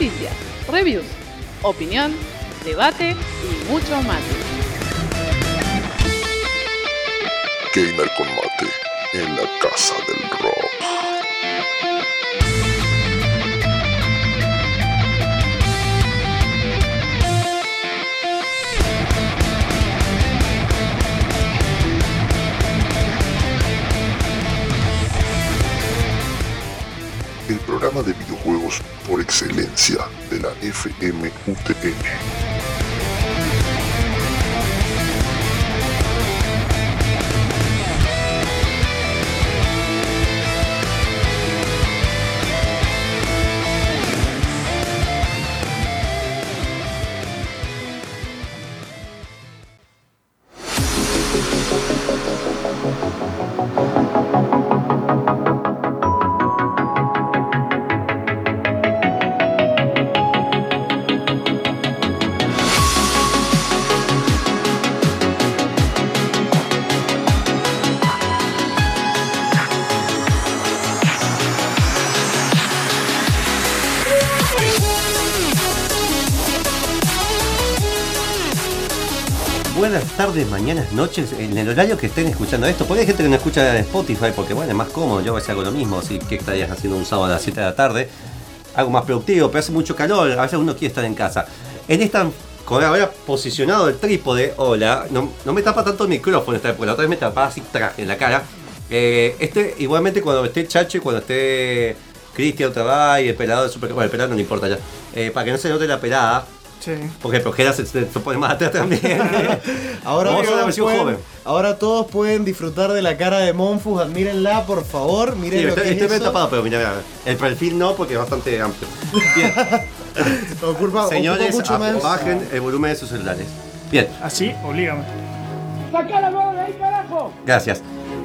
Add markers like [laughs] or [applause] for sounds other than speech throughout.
Noticias, reviews, opinión, debate y mucho más. Gamer con mate en la casa del rock. El programa de por excelencia de la FMUTN. Tardes, mañanas, noches, en el horario que estén escuchando esto. Porque hay gente que no escucha en Spotify porque, bueno, es más cómodo. Yo a veces hago lo mismo, así que estarías haciendo un sábado a las 7 de la tarde. Algo más productivo, pero hace mucho calor. A veces uno quiere estar en casa. En esta, con ahora posicionado el trípode, hola, no, no me tapa tanto el micrófono esta vez, porque la otra vez me tapaba así en la cara. Eh, este, igualmente, cuando esté Chacho y cuando esté Cristian otra y el pelado de Super. Bueno, el pelado no le importa ya. Eh, para que no se note la pelada. Sí. Porque el Projera se, se, se pone más atrás también. [laughs] Ahora, Vamos a la pueden, joven. ahora todos pueden disfrutar de la cara de Monfus. Admírenla, por favor. Miren Sí, lo estoy, que estoy es tapado, pero mira, mira, el perfil no porque es bastante amplio. Bien, [laughs] Ocupa, señores, ocupa mucho más. bajen el volumen de sus celulares. Bien, Así, oblígame. gracias.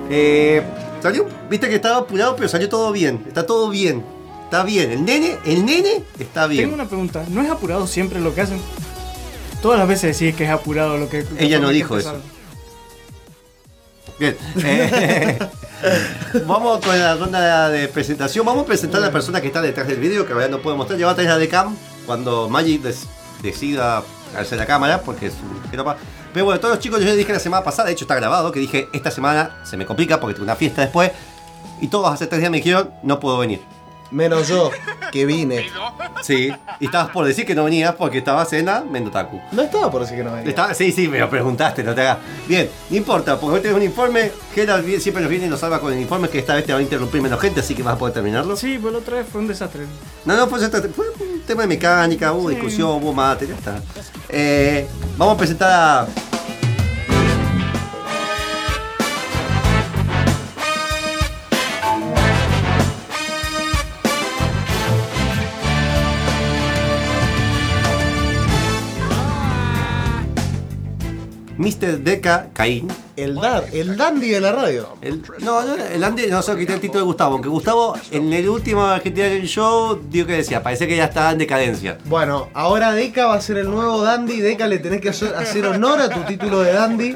Eh, salió, viste que estaba apurado, pero salió todo bien. Está todo bien. Está bien. El nene, el nene está bien. Tengo una pregunta. ¿No es apurado siempre lo que hacen? Todas las veces decís que es apurado lo que. la Ella no dijo empezaron. Bien. Eh, [laughs] vamos con la ronda de presentación. Vamos a presentar a la persona que está detrás del video, que ahora no puedo mostrar. Lleva atrás la de cam cuando Magic decida hacer la cámara, porque es un. Pero bueno, todos los chicos yo les dije la semana pasada, de hecho está grabado, que dije esta semana se me complica porque tengo una fiesta después. Y todos hace tres días me dijeron, no puedo venir. Menos yo, que vine. Sí, y estabas por decir que no venías porque estabas en la Mendotaku. No estaba por decir que no venía. Estaba- sí, sí, me lo preguntaste, no te hagas. Bien, no importa, porque hoy tenés un informe. Gerald vi- siempre nos viene y nos salva con el informe que esta vez te va a interrumpir menos gente, así que vas a poder terminarlo. Sí, pero la otra vez fue un desastre. No, no, fue, fue un tema de mecánica, hubo Sí. discusión, hubo mate, ya está. Eh, vamos a presentar a. Mr. Deca Caín. El, dar, el dandy de la radio. El- no, no, el Andy no sé qué el título de Gustavo, aunque Gustavo en el último Argentina Game Show dio que decía, parece que ya está en decadencia. Bueno, ahora Deca va a ser el nuevo dandy. Deca le tenés que hacer, hacer honor a tu título de dandy.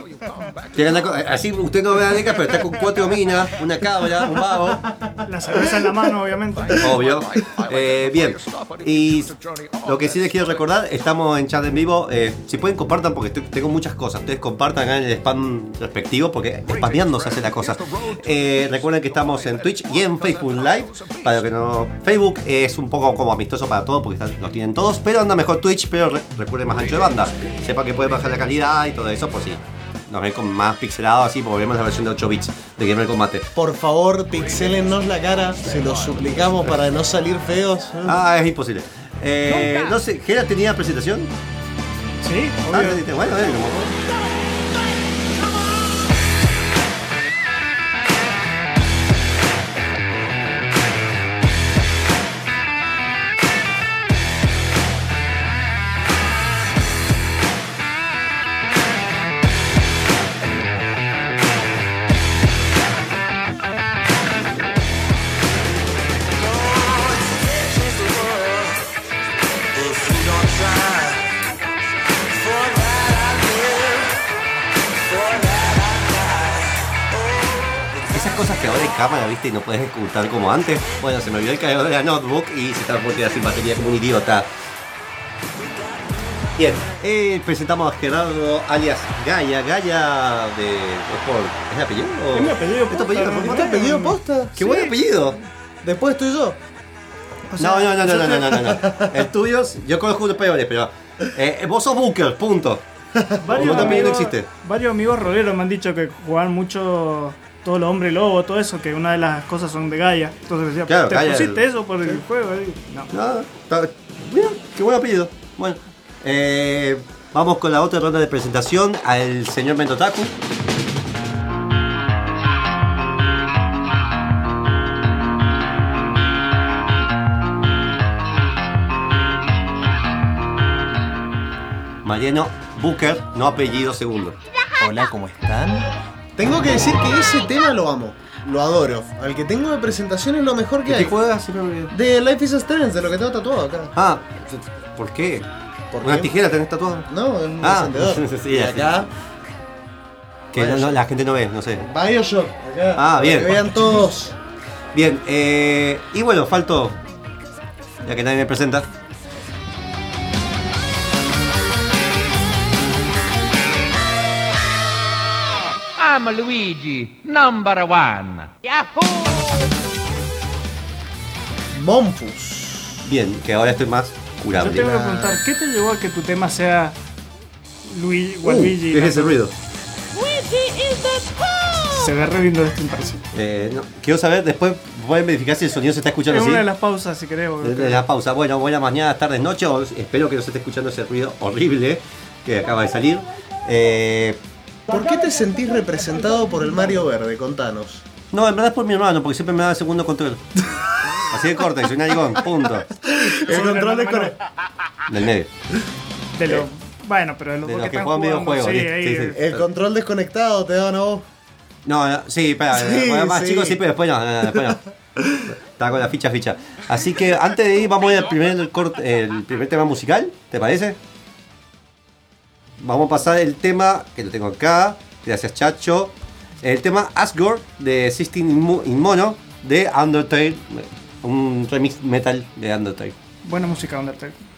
Así usted no ve a Deca, pero está con cuatro minas, una cabra, un vago, La cerveza en la mano, obviamente. obvio. Eh, bien, y lo que sí les quiero recordar, estamos en chat en vivo. eh, si pueden compartan, porque tengo muchas cosas. Ustedes compartan acá en el spam respectivo, porque spameando se hace la cosa. Eh, recuerden que estamos en Twitch y en Facebook Live. Para que no. Facebook es un poco como amistoso para todos, porque están- lo tienen todos, pero anda mejor Twitch, pero re- recuerden más ancho de banda. Sepa que puede bajar la calidad y todo eso, por si nos ven con más pixelado así, porque vemos la versión de 8 bits de Gamer Combate. Por favor, pixelennos la cara. Se los suplicamos para no salir feos. Ah, es imposible. Eh, no sé, ¿Gera tenía presentación? Sí, Ah, obvio. bueno, eh, como- cámara, viste, y no puedes ocultar como antes. Bueno, se me olvidó el cargador de la notebook y se está por quedar sin batería como un idiota. Bien, eh, presentamos a Gerardo alias Gaia, Gaia de. ¿Es, por, ¿es de apellido? o- Es mi apellido ¿Es tu apellido? posta, ¿Por ¿No qué? te apellido posta? ¡Qué buen apellido! Después estoy yo. No, no, no, no, no, no, no, no, no. [laughs] El tuyo, yo conozco unos peores, pero. eh, vos sos Booker, punto. Varios apellido no amigos, existe. varios amigos roleros me han dicho que juegan mucho todo lo hombre lobo, todo eso, que una de las cosas son de Gaia. Entonces decía, Claro, ¿te Gaia pusiste es- eso por el juego? Y No. No, está bien, qué buen apellido. Bueno, eh, vamos con la otra ronda de presentación al señor Mendotaku. Mariano Booker, no apellido segundo. Hola, ¿cómo están? Tengo que decir que ese tema lo amo. Lo adoro. Al que tengo de presentación es lo mejor que ¿Qué hay. juegas? Me olvido. De Life is Strange, de lo que tengo tatuado acá. Ah, ¿por qué? ¿Por ¿Una qué? tijera tenés tatuada? No, en un Ah, [laughs] sí, y acá, Que no- no, la gente no ve, no sé. Bioshock. Acá. Ah, para bien. Que vean todos. Bien, eh, y bueno, faltó, ya que nadie me presenta. I'm Luigi, number one. Monfus. Bien, que ahora estoy más Yo curable. tengo que preguntar, ¿qué te llevó a que tu tema sea Luigi, Uh, Waluigi? ¿Qué es ese ruido? Se ve re lindo esto, parece. Eh, no, quiero saber, después pueden verificar si el sonido se está escuchando Es así. una de las pausas, si querés. o- De la pausa. Bueno, buenas mañanas, tardes, noches. Espero que no se esté escuchando ese ruido horrible que acaba de salir. Eh, ¿Por qué te sentís representado por el Mario Verde? Contanos. no, en verdad es por mi hermano, porque siempre me da el segundo control. [laughs] Así de corta, y soy un narigón, punto. El control de core- Del medio. De lo, bueno, pero de los De dos los que están juegan videojuegos, Sí, sí, ahí, sí, sí. eh, El control desconectado te daban a vos. No, no, sí, espera, Sí, bueno, más sí. chicos sí, pero después no, no, no, después no. Estaba con la ficha ficha. Así que antes de ir vamos a ir al primer, corte, el primer tema musical, ¿te parece? Vamos a pasar el tema, que lo tengo acá, gracias Chacho. El tema Asgore de System in in Mono de Undertale, un remix metal de Undertale. Buena música, Undertale.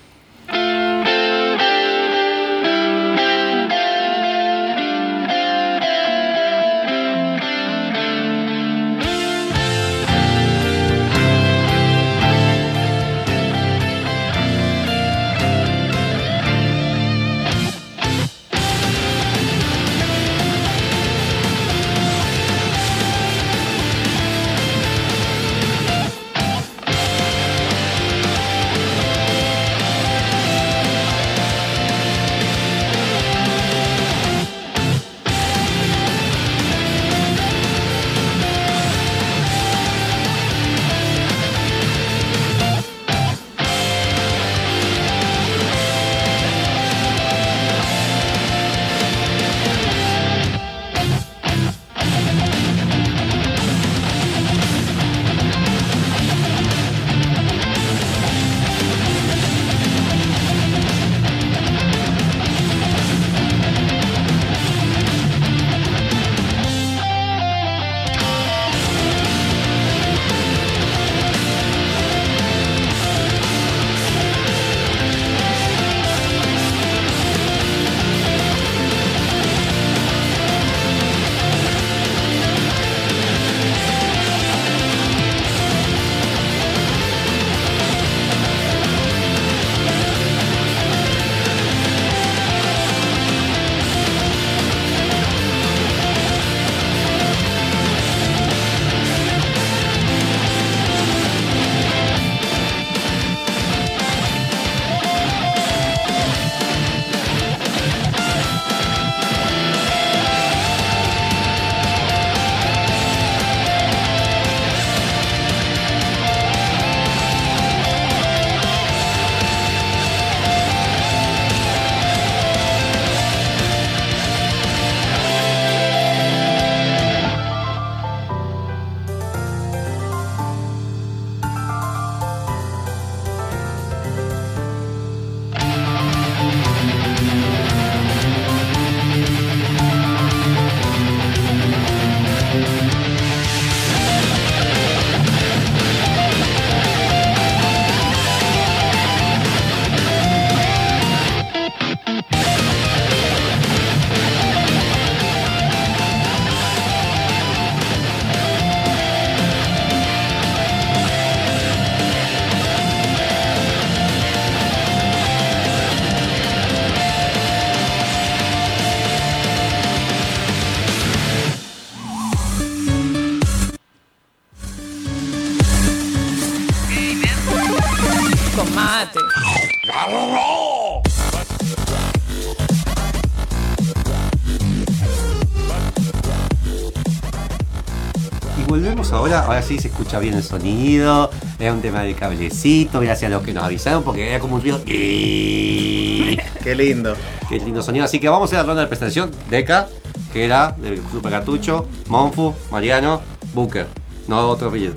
Ahora, ahora sí se escucha bien el sonido, es un tema de cablecito, gracias a los que nos avisaron, porque era como un ruido. Qué [laughs] Qué lindo. lindo sonido. Así que vamos a la ronda de presentación. Deca, que era del Super Cartucho, Monfu, Mariano, Bunker. No otro apellido.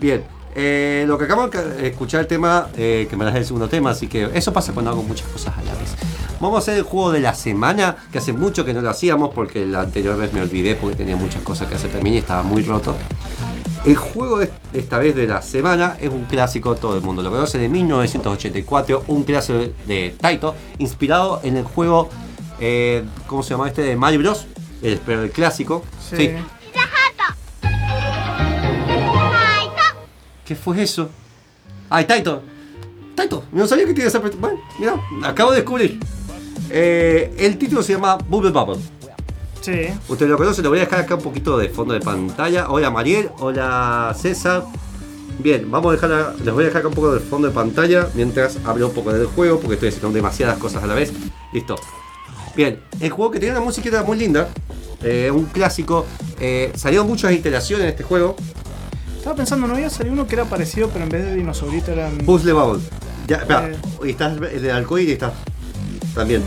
Bien. eh, lo que acabamos de escuchar el tema, eh, que me das el segundo tema, así que eso pasa cuando hago muchas cosas a la vez. Vamos a hacer el juego de la semana, que hace mucho que no lo hacíamos porque la anterior vez me olvidé porque tenía muchas cosas que hacer también y estaba muy roto. El juego de esta vez de la semana es un clásico, todo el mundo lo conoce, de 1984, un clásico de Taito, inspirado en el juego, eh, ¿cómo se llama este? De Mario Bros. El, pero el clásico. Sí. ¿Qué fue eso? ¡Ay, Taito! ¡Taito! No sabía que tenía esa... Bueno, mira, acabo de descubrir. Eh, el título se llama Bubble Bubble. Sí. Ustedes lo conocen, lo voy a dejar acá un poquito de fondo de pantalla. Hola Mariel, hola César. Bien, vamos a dejar, les voy a dejar acá un poco de fondo de pantalla mientras hablo un poco del juego porque estoy haciendo demasiadas cosas a la vez. Listo. Bien, el juego que tiene una musiquita muy linda, eh, un clásico. Eh, salieron muchas iteraciones en este juego. Estaba pensando, no había salido uno que era parecido, pero en vez de dinosaurito eran. Puzzle Bubble. Ya, espera, Eh. y está el de arcoíris está también.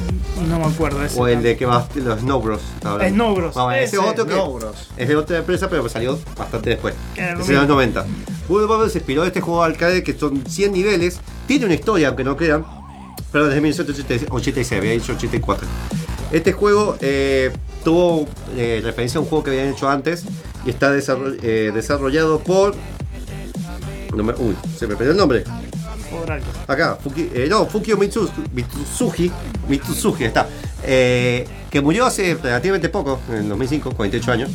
No me acuerdo ese. O el de que va los Snow Bros. Snow Bros, Vamos, ese ese, otro que bros. es de otra empresa, pero salió bastante después. Lo Es de los mismo. 90. Bubble Bubble se inspiró de este juego arcade que son 100 niveles. Tiene una historia, aunque no crean. Pero desde 1986, había dicho 84. Este juego eh, tuvo eh, referencia a un juego que habían hecho antes y está desarroll- eh, desarrollado por. no me- uy, se me perdió el nombre. Por algo. Acá, Fuki, eh, no, Fukio Mitsu- Mitsuzuki, Mitsuzuki, está. Eh, que murió hace relativamente poco, en el 2005, 48 años.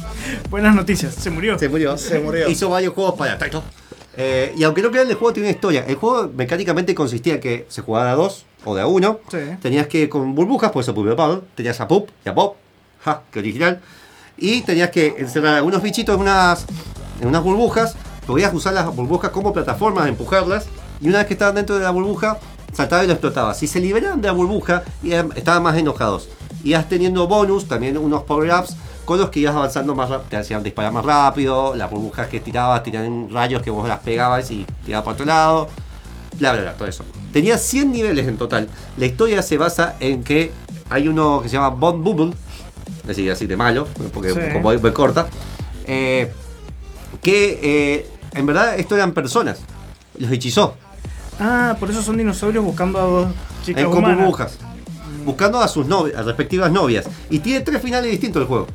Buenas noticias, se murió. Se murió. Se murió. [laughs] Hizo varios juegos para Taito. Eh, y aunque no crean, el juego tiene una historia. El juego mecánicamente consistía en que se jugaba de a dos o de a uno. Sí. Tenías que con burbujas, por eso Bubble. Tenías a Pup y a Pop. Ja, qué original. Y tenías que encerrar algunos bichitos en unas, en unas burbujas. Podías usar las burbujas como plataformas, empujarlas. Y una vez que estaban dentro de la burbuja, saltaba y lo explotaba. Si se liberaban de la burbuja, estaban más enojados. Ibas teniendo bonus, también unos power-ups, con los que ibas avanzando más rápido. Te hacían disparar más rápido. Las burbujas que tirabas tiraban rayos que vos las pegabas y tirabas para otro lado bla bla bla, todo eso. Tenía 100 niveles en total. La historia se basa en que hay uno que se llama Bond Bubble, es decir, así de malo, porque Sí. como muy corta, eh, que eh, en verdad esto eran personas. Los hechizó Ah, por eso son dinosaurios buscando a dos chicas en con humanas. burbujas, buscando a sus novias, a respectivas novias. Y tiene tres finales distintos el juego.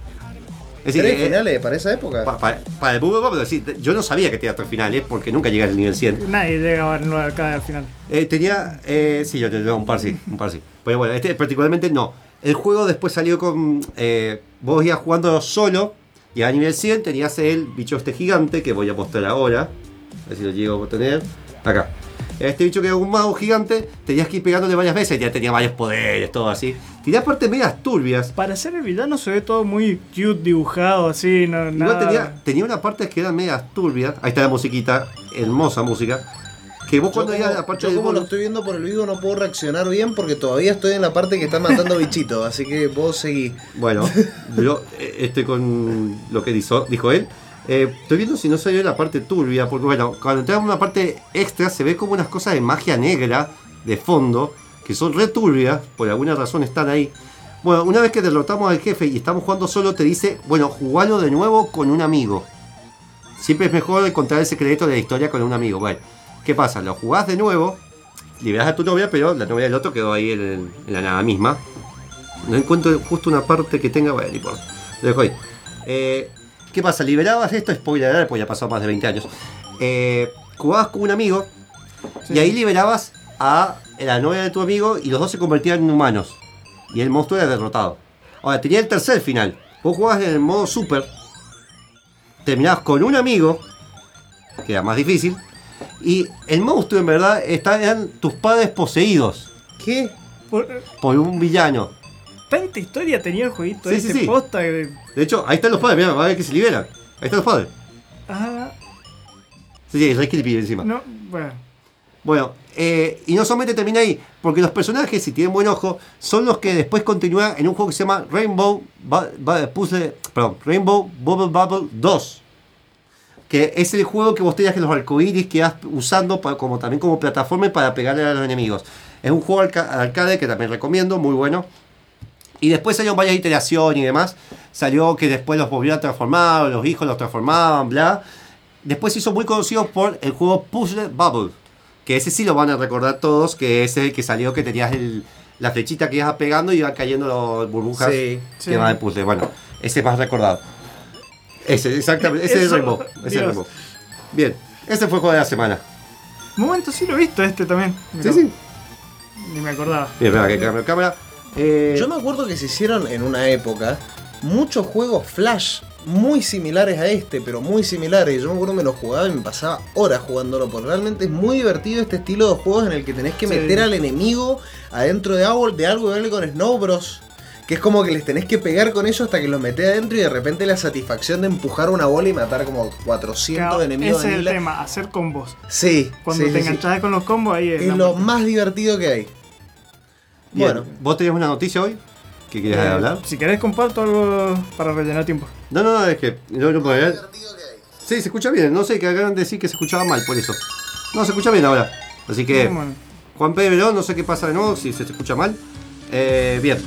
Es decir, ¿Tres eh, finales para esa época? pa- pa- para el Bubble decir, yo no sabía que tenía tres finales porque nunca llegué al nivel 100. Nadie llega a acá al final. Eh, tenía. Eh, sí, yo tenía un par sí, un par sí. Pero bueno, este particularmente no. El juego después salió con. eh, vos ibas jugando solo. Y a nivel 100 tenías el bicho este gigante que voy a mostrar ahora. A ver si lo llego a tener. Acá. Este bicho que era un mago gigante, tenías que ir pegándole varias veces, ya tenía varios poderes, todo así. Tenía partes medias turbias. Para ser el villano se ve todo muy cute, dibujado, así, no, Igual nada. tenía, tenía una parte que eran medias turbias. Ahí está la musiquita, hermosa música. Que vos Yo cuando a la parte yo como lo estoy viendo por el vivo no puedo reaccionar bien porque todavía estoy en la parte que están matando bichitos, así que vos seguí. Bueno, [laughs] yo eh, estoy con lo que dijo, dijo él. Eh, estoy viendo si no salió la parte turbia, porque bueno, cuando entramos en una parte extra se ve como unas cosas de magia negra de fondo, que son re turbias, por alguna razón están ahí. Bueno, una vez que derrotamos al jefe y estamos jugando solo, te dice, bueno, jugalo de nuevo con un amigo. Siempre es mejor encontrar el secreto de la historia con un amigo. Bueno, ¿qué pasa? Lo jugás de nuevo, liberás a tu novia, pero la novia del otro quedó ahí en, la nada misma. No encuentro justo una parte que tenga. Bueno, no importa. Lo dejo ahí. Eh, ¿Qué pasa? Liberabas esto, spoiler, pues ya pasó más de 20 años. Eh, jugabas con un amigo y ahí liberabas a la novia de tu amigo y los dos se convertían en humanos. Y el monstruo era derrotado. Ahora, tenía el tercer final. Vos jugabas en el modo super. Terminabas con un amigo, que era más difícil. Y el monstruo en verdad está- eran tus padres poseídos ¿Qué? Por- por un villano. Tanta historia tenía el jueguito Sí, este sí, sí. posta que- De hecho, ahí están los padres, mira, va a ver que se liberan. Ahí están los padres. Ah, Sí, sí, re creepy encima. no, bueno. Bueno, eh, y no solamente termina ahí, porque los personajes, si tienen buen ojo, son los que después continúan en un juego que se llama Rainbow, Puzzle- perdón, Rainbow Bubble Bubble 2. Que es el juego que vos tenías que los arcoíris que vas usando para- como, también como plataforma para pegarle a los enemigos. Es un juego arca- arcade que también recomiendo, muy bueno. Y después salieron varias iteraciones y demás. Salió que después los volvieron a transformar, los hijos los transformaban, bla. Después se hizo muy conocido por el juego Puzzle Bubble. Que ese sí lo van a recordar todos, que es el que salió que tenías el- la flechita que ibas pegando y iban cayendo los burbujas Sí, que sí. van de puzzle. Bueno, ese es más recordado. Ese, exactamente, ese es el Rainbow. Ese es el. Rainbow. Bien, ese fue el juego de la semana. Un momento, sí lo he visto este también. Sí, sí. Ni me acordaba. Bien, espera, que cambio de cámara. Eh, Yo me acuerdo que se hicieron en una época muchos juegos Flash muy similares a este, pero muy similares. Yo me acuerdo que me los jugaba y me pasaba horas jugándolo, porque realmente es muy divertido este estilo de juegos en el que tenés que Sí. meter al enemigo adentro de algo, de algo y verle con Snow Bros. Que es como que les tenés que pegar con eso hasta que los metés adentro y de repente la satisfacción de empujar una bola y matar como 400 Claro, enemigos ese es el la- tema, hacer combos. Sí, Cuando sí, te sí, enganchás con los combos, ahí es. Es lo más divertido que hay. Bien, Bueno, ¿vos tenías una noticia hoy? ¿Que querías Eh, hablar? Si querés, comparto algo para rellenar tiempo. No, no, no, es que no, no podía- Sí, se escucha bien. No sé, que acaban de decir que se escuchaba mal, por eso. No, se escucha bien ahora. Así que, Bueno, Juan Pedro, no sé qué pasa de nuevo, si se escucha mal. Eh, bien.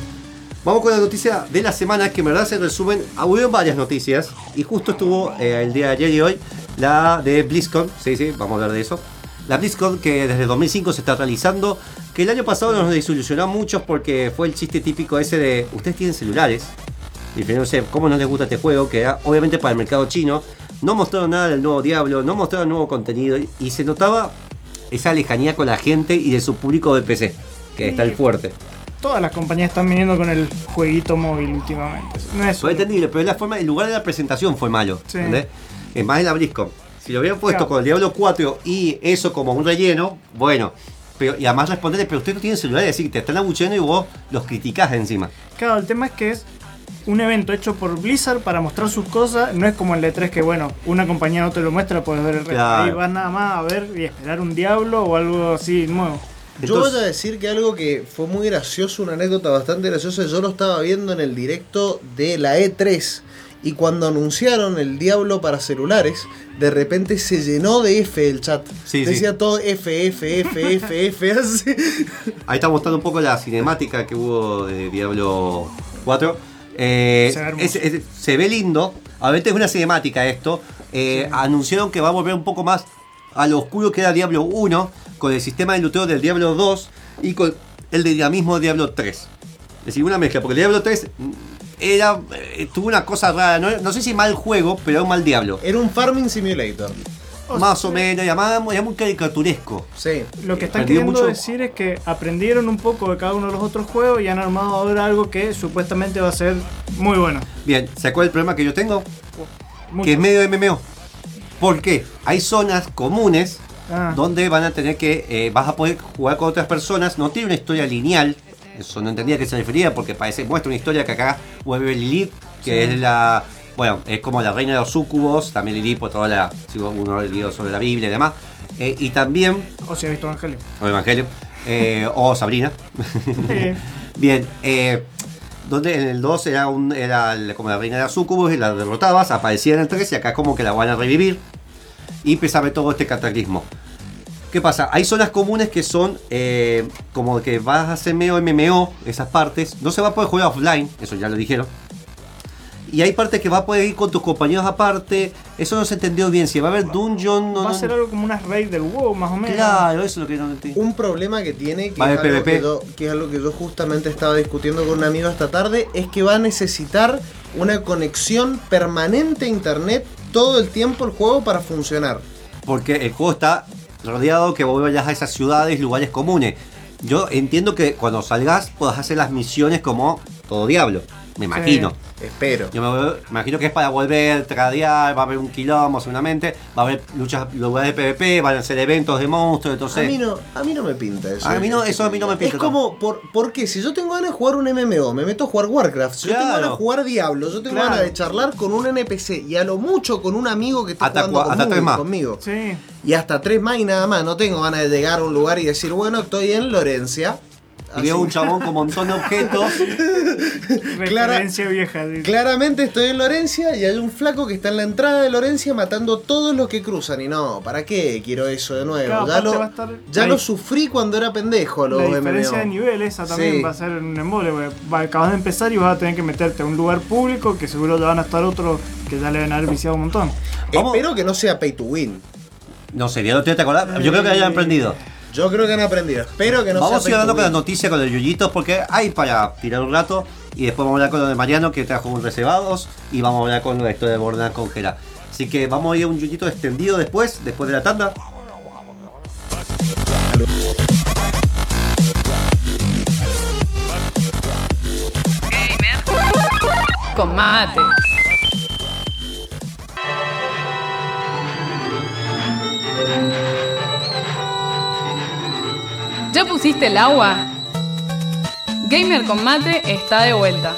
Vamos con la noticia de la semana, que en verdad se resumen. Hubieron varias noticias, y justo estuvo eh, el día de ayer y hoy la de BlizzCon. Sí, sí, vamos a hablar de eso. La BlizzCon que desde 2005 se está realizando, que el año pasado nos desilusionó a muchos porque fue el chiste típico ese de, ustedes tienen celulares, y no sé cómo no les gusta este juego, que era obviamente para el mercado chino. No mostraron nada del nuevo Diablo, no mostraron nuevo contenido y se notaba esa lejanía con la gente y de su público de PC, que está el fuerte. todas las compañías están viniendo con el jueguito móvil últimamente. No es Fue entendible, pero la forma, el lugar de la presentación fue malo. Sí. Es más en la BlizzCon. Si lo hubieran puesto Claro. con el Diablo 4 y eso como un relleno, bueno. Pero, y además responderle, pero usted no tiene celular, es decir, te están abucheando y vos los criticás encima. Claro, el tema es que es un evento hecho por Blizzard para mostrar sus cosas. No es como el E3 que, bueno, una compañía no te lo muestra, puedes ver el resto. Claro. Ahí vas nada más a ver y esperar un diablo o algo así nuevo. Yo voy a decir que algo que fue muy gracioso, una anécdota bastante graciosa, yo lo estaba viendo en el directo de la E3 y cuando anunciaron el Diablo para celulares, de repente se llenó de F el chat. Sí, Decía sí. todo F, F, F, F, F, [laughs] así. Ahí está mostrando un poco la cinemática que hubo de Diablo 4. Eh, Se ve es- es- se ve lindo. A veces es una cinemática esto. Eh, Anunciaron que va a volver un poco más a lo oscuro que era Diablo 1, con el sistema de luteo del Diablo 2 y con el dinamismo de Diablo 3. Es decir, una mezcla, porque el Diablo 3 mm, era, eh, tuvo una cosa rara, no, no sé si mal juego, pero era un mal Diablo. Era un farming simulator. Más o menos, era muy caricaturesco. Sí. Lo que están queriendo mucho- decir es que aprendieron un poco de cada uno de los otros juegos y han armado ahora algo que supuestamente va a ser muy bueno. Bien, ¿se acuerda el problema que yo tengo? Mucho. que es medio MMO. ¿Por qué? Hay zonas comunes Ah, donde van a tener que, eh, vas a poder jugar con otras personas, no tiene una historia lineal, eso no entendía a qué se refería porque parece, muestra una historia que acá vuelve Lilith, que es la, bueno, es como la reina de los sucubos, también Lilith por toda la, si uno leído sobre la Biblia y demás, Eh, y también, o si ha visto Evangelio. o Evangelio, eh, o Sabrina, [laughs] Bien, eh, donde en el 2 era, un, era como la reina de las sucubus y la derrotabas, aparecía en el 3 y acá como que la van a revivir. Y empieza a ver todo este cataclismo. ¿Qué pasa? Hay zonas comunes que son eh, como que vas a hacer medio MMO, esas partes. No se va a poder jugar offline, eso ya lo dijeron. Y hay partes que vas a poder ir con tus compañeros aparte. Eso no se entendió bien. Si va a haber dungeon, no, va a no- ser algo como unas raids del WoW, más o menos. Claro, eso es lo que no entendí. Un problema que tiene, que, Va es de algo PvP. que, yo, que es algo que yo justamente estaba discutiendo con un amigo esta tarde, es que va a necesitar una conexión permanente a internet todo el tiempo el juego para funcionar. Porque el juego está rodeado que vos vayas a esas ciudades, lugares comunes. Yo entiendo que cuando salgas puedas hacer las misiones como todo diablo, me imagino. Espero. Yo me, me imagino que es para volver, tradear, va a haber un quilombo seguramente, va a haber luchas, lugares de PvP, van a ser eventos de monstruos, A entonces... mí no, a mí no me pinta eso. A mí no, eso a mí no me pinta. Es como, por, ¿por qué? Si yo tengo ganas de jugar un MMO, me meto a jugar Warcraft. Si yo tengo ganas de jugar Diablo, yo tengo Claro. ganas de charlar con un NPC y a lo mucho con un amigo que está Hasta jugando hasta conmigo, tres más. conmigo. Sí. Y hasta tres más y nada más. No tengo ganas de llegar a un lugar y decir, bueno, estoy en Lorencia. Y veo un chabón con un montón de objetos. [laughs] Vieja. dice. Claramente estoy en Lorencia y hay un flaco que está en la entrada de Lorencia matando todos los que cruzan. Y no, ¿para qué quiero eso de nuevo? Claro, ya lo, estar- ya sufrí cuando era pendejo La diferencia de nivel esa también Sí. va a ser un embole, acabas de empezar y vas a tener que meterte a un lugar público que seguro ya van a estar otros que ya le van a haber viciado un montón. Espero que no sea pay to win. No sé, ya lo te acordás. Yo creo que hayan aprendido. Yo creo que han aprendido. Espero que no vamos a ir hablando con las noticias con el Yuyitos porque hay para tirar un rato. Y después vamos a hablar con lo de Mariano que trajo un reservados. Y vamos a hablar con la historia de Borderlands con Gera. Así que vamos a ir a un Yuyito extendido después, después de la tanda. Con mate. ¿Ya pusiste el agua? Gamer con está de vuelta.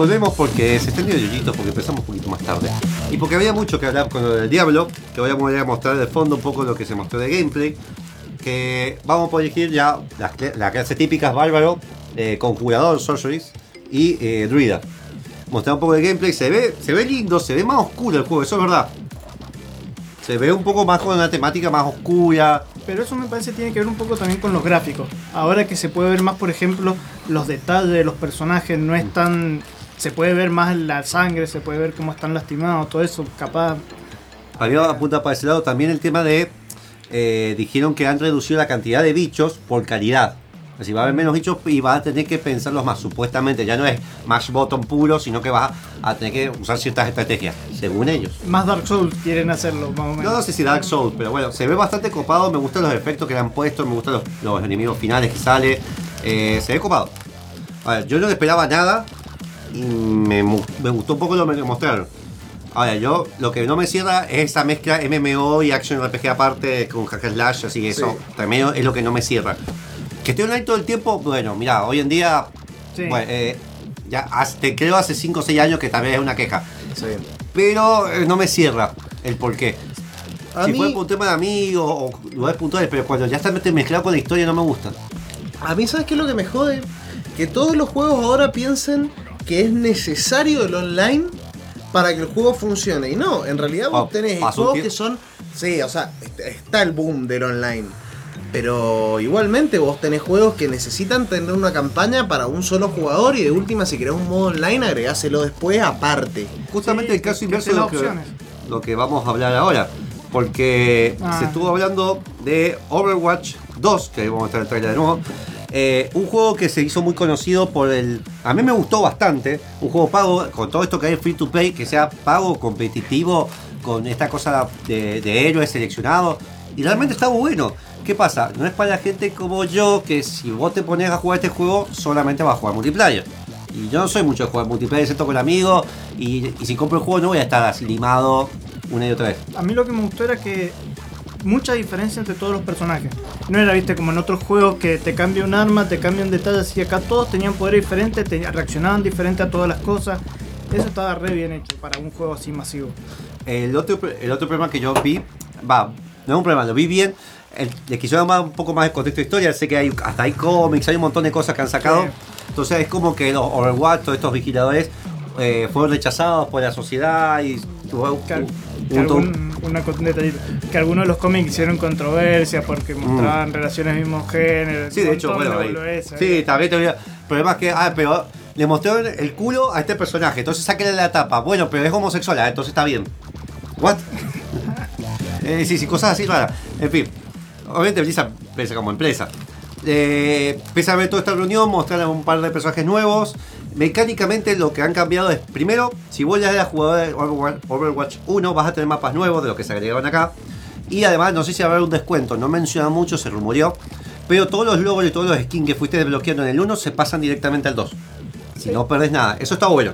Volvemos porque se extendió el Yuyito porque empezamos un poquito más tarde. Y porque había mucho que hablar con lo del Diablo, que voy a volver a mostrar de fondo un poco lo que se mostró de gameplay. Que vamos a poder elegir ya las, las clases típicas bárbaro, eh, conjurador, sorceries y eh, druida. Mostrar un poco de gameplay, se ve, se ve lindo, se ve más oscuro el juego, eso es verdad. Se ve un poco más con una temática más oscura. Pero eso me parece tiene que ver un poco también con los gráficos. Ahora que se puede ver más, por ejemplo, los detalles de los personajes, no es tan... Se puede ver más la sangre, se puede ver cómo están lastimados, todo eso, capaz... Había apunta para ese lado también el tema de. eh, dijeron que han reducido la cantidad de bichos por calidad. Así va a haber menos bichos y vas a tener que pensarlos más. Supuestamente ya no es mash bottom puro, sino que vas a tener que usar ciertas estrategias, según ellos. Más Dark Souls quieren hacerlo, más o menos. No, no sé si Dark Souls, pero bueno, se ve bastante copado. Me gustan los efectos que le han puesto, me gustan los, los enemigos finales que sale. eh, se ve copado. A ver, yo no esperaba nada y me, me gustó un poco lo que mostraron. Ahora, yo lo que no me cierra es esa mezcla MMO y Action RPG aparte con hack and slash, así que eso también es lo que no me cierra. Que esté online todo el tiempo, bueno, mira, hoy en día, Sí. bueno, eh, ya te creo hace 5 o 6 años que también es una queja, Sí. pero eh, no me cierra el porqué. A si mí- fue por un tema de amigos o lugares puntuales, pero cuando ya está mezclado con la historia no me gusta. A mí, ¿sabes qué es lo que me jode? Que todos los juegos ahora piensen que es necesario el online para que el juego funcione. Y no, en realidad vos Oh, tenés juegos tiempo. que son. Sí, o sea, est- está el boom del online. Pero igualmente vos tenés juegos que necesitan tener una campaña para un solo jugador y de última si querés un modo online agregáselo después aparte. Justamente Sí, el caso inverso de lo que, opciones. lo que vamos a hablar ahora. Porque Ah. se estuvo hablando de Overwatch 2, que ahí vamos a estar el trailer de nuevo. Eh, un juego que se hizo muy conocido por el. A mí me gustó bastante. Un juego pago, con todo esto que hay free to play, que sea pago, competitivo, con esta cosa de, héroes seleccionados. Y realmente está bueno. ¿Qué pasa? No es para la gente como yo que si vos te pones a jugar este juego, solamente vas a jugar multiplayer. Y yo no soy mucho de jugar multiplayer, excepto con amigos. Y, y si compro el juego, no voy a estar así limado una y otra vez. A mí lo que me gustó era que mucha diferencia entre todos los personajes. No era, viste, como en otros juegos que te cambia un arma, te cambian detalles y acá todos tenían poderes diferentes, te reaccionaban diferente a todas las cosas. Eso estaba re bien hecho para un juego así masivo. El otro, el otro problema que yo vi, va, no es un problema, lo vi bien. El, le quisieron dar un poco más de contexto de historia. Sé que hay, hasta hay cómics, hay un montón de cosas que han sacado. Sí. Entonces es como que los Overwatch, todos estos vigiladores, eh, fueron rechazados por la sociedad y Wow, que, algún- una que algunos de los cómics hicieron controversia porque mostraban relaciones del mismo género. Mm. Sí, de hecho, bueno, ahí- Sí, también te voy a- El problema es que, ah, pero le mostraron el culo a este personaje, entonces sáquenle la tapa. Bueno, pero es homosexual, ah, entonces está bien. ¿What? [laughs] eh, sí, sí, cosas así raras. En fin, obviamente Blizzard piensa como empresa. Eh, pese a ver toda esta reunión, mostraron un par de personajes nuevos. Mecánicamente lo que han cambiado es, primero, si vos ya eras jugador de Overwatch- Overwatch 1, vas a tener mapas nuevos de lo que se agregaron acá. Y además, no sé si va a haber un descuento, no menciona mucho, se rumoreó. Pero todos los logros y todos los skins que fuiste desbloqueando en el 1 se pasan directamente al 2. Si no perdés nada, eso está bueno.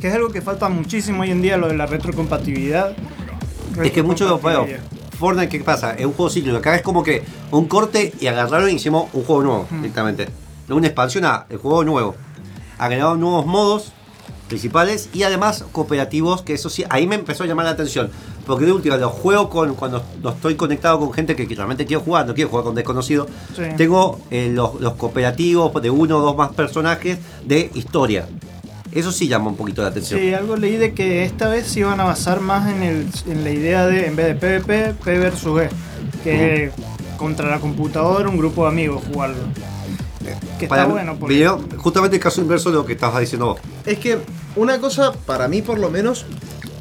Que es algo que falta muchísimo hoy en día, lo de la retrocompatibilidad. Es que mucho bueno, Retrocompatibilidad. Fortnite, ¿qué pasa? Es un juego cíclico. Acá es como que un corte y agarraron y hicimos un juego nuevo directamente. Una expansión a el juego nuevo. Agregaron nuevos modos principales y además cooperativos, que eso sí, ahí me empezó a llamar la atención. Porque de última, los juegos con, cuando estoy conectado con gente que, realmente quiero jugar, no quiero jugar con desconocidos, Sí. tengo eh, los, los cooperativos de uno o dos más personajes de historia. Eso sí llama un poquito la atención. Sí, algo leí de que esta vez se iban a basar más en, el, en la idea de, en vez de PvP, P versus E, que es contra la computadora, un grupo de amigos jugarlo. Que está Para bueno, porque video- justamente el caso inverso de lo que estabas diciendo vos. Es que una cosa, para mí por lo menos,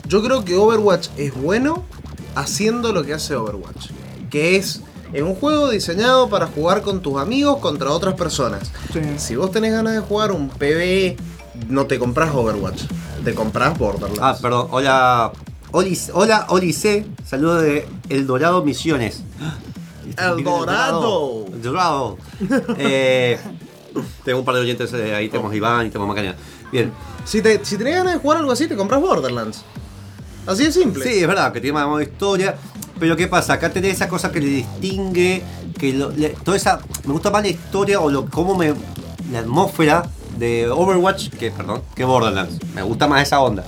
yo creo que Overwatch es bueno haciendo lo que hace Overwatch. Que es en un juego diseñado para jugar con tus amigos contra otras personas. Sí. Si vos tenés ganas de jugar un PvE, no te compras Overwatch, te compras Borderlands. Ah, perdón. Hola. Oli, hola, Olice. Saludo de El Dorado Misiones. El Dorado. El Dorado. [laughs] Eh, tengo un par de oyentes eh, ahí. Tenemos Iván y tenemos Macarena. Bien. Si, te, si tenés ganas de jugar algo así, te compras Borderlands. Así de simple. Sí, es verdad que tiene más modo historia. Pero ¿qué pasa? Acá tenés esa cosa que le distingue. Que lo- le- toda esa. Me gusta más la historia o lo, cómo me. La atmósfera de Overwatch que, perdón, que Borderlands. Me gusta más esa onda.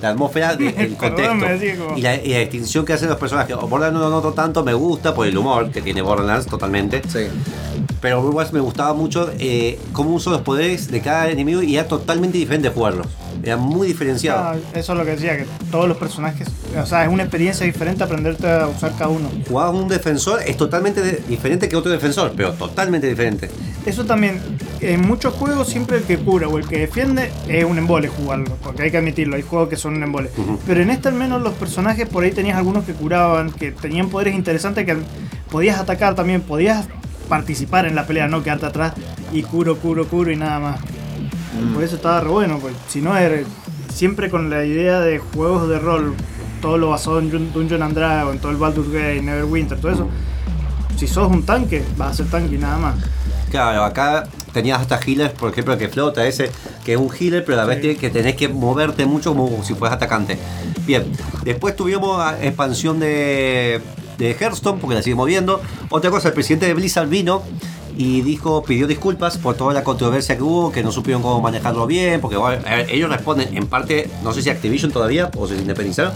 La atmósfera del [laughs] Perdón, contexto. la, y la distinción que hacen los personajes. Borderlands no lo noto tanto, me gusta por el humor que tiene Borderlands totalmente. Sí. Pero Overwatch me gustaba mucho eh, cómo uso los poderes de cada enemigo y era totalmente diferente jugarlos. Era muy diferenciado. Ah, eso es lo que decía, que todos los personajes, o sea, es una experiencia diferente aprenderte a usar cada uno. Jugar un defensor es totalmente de- diferente que otro defensor, pero totalmente diferente. Eso también, en muchos juegos siempre el que cura o el que defiende es un embole jugarlo, porque hay que admitirlo, hay juegos que son un embole. Pero en este al menos los personajes por ahí tenías algunos que curaban, que tenían poderes interesantes que podías atacar también, podías participar en la pelea, no quedarte atrás y curo, curo, curo y nada más. Por eso estaba re bueno, pues si no era siempre con la idea de juegos de rol, todo lo basado en Dun- Dungeon and Dragon, todo el Baldur's Gate, Neverwinter, todo eso. Si sos un tanque, vas a ser tanque y nada más. Claro, acá tenías hasta healers, por ejemplo, que flota ese, que es un healer, pero a la vez que tenés que moverte mucho como si fueras atacante. Bien, después tuvimos expansión de, de Hearthstone, porque la seguimos viendo. Otra cosa, el presidente de Blizzard vino y dijo, pidió disculpas por toda la controversia que hubo, que no supieron cómo manejarlo bien, porque bueno, ellos responden en parte, no sé si Activision todavía, o se independizaron,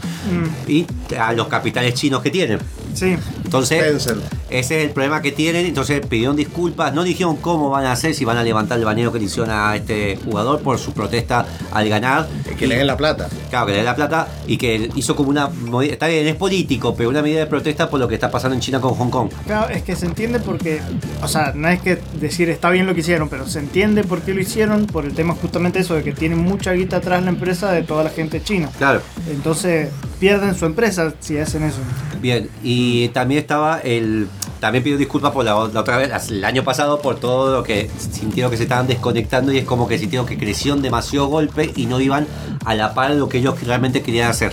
y a los capitales chinos que tienen. Sí, Entonces, ese es el problema que tienen. Entonces pidieron disculpas. No dijeron cómo van a hacer, si van a levantar el baneo que le hicieron a este jugador por su protesta al ganar. Que le den la plata. Claro, que le den la plata y que hizo como una. Está bien, es político, pero una medida de protesta por lo que está pasando en China con Hong Kong. Claro, es que se entiende porque, o sea, no es que decir está bien lo que hicieron, pero se entiende por qué lo hicieron, por el tema justamente eso de que tiene mucha guita atrás la empresa de toda la gente china. Claro. Entonces pierden su empresa si hacen eso. Bien, y también estaba el. También pidió disculpas por la, la otra vez, el año pasado, por todo lo que sintieron que se estaban desconectando y es como que sintieron que crecieron demasiado golpe y no iban a la par de lo que ellos realmente querían hacer.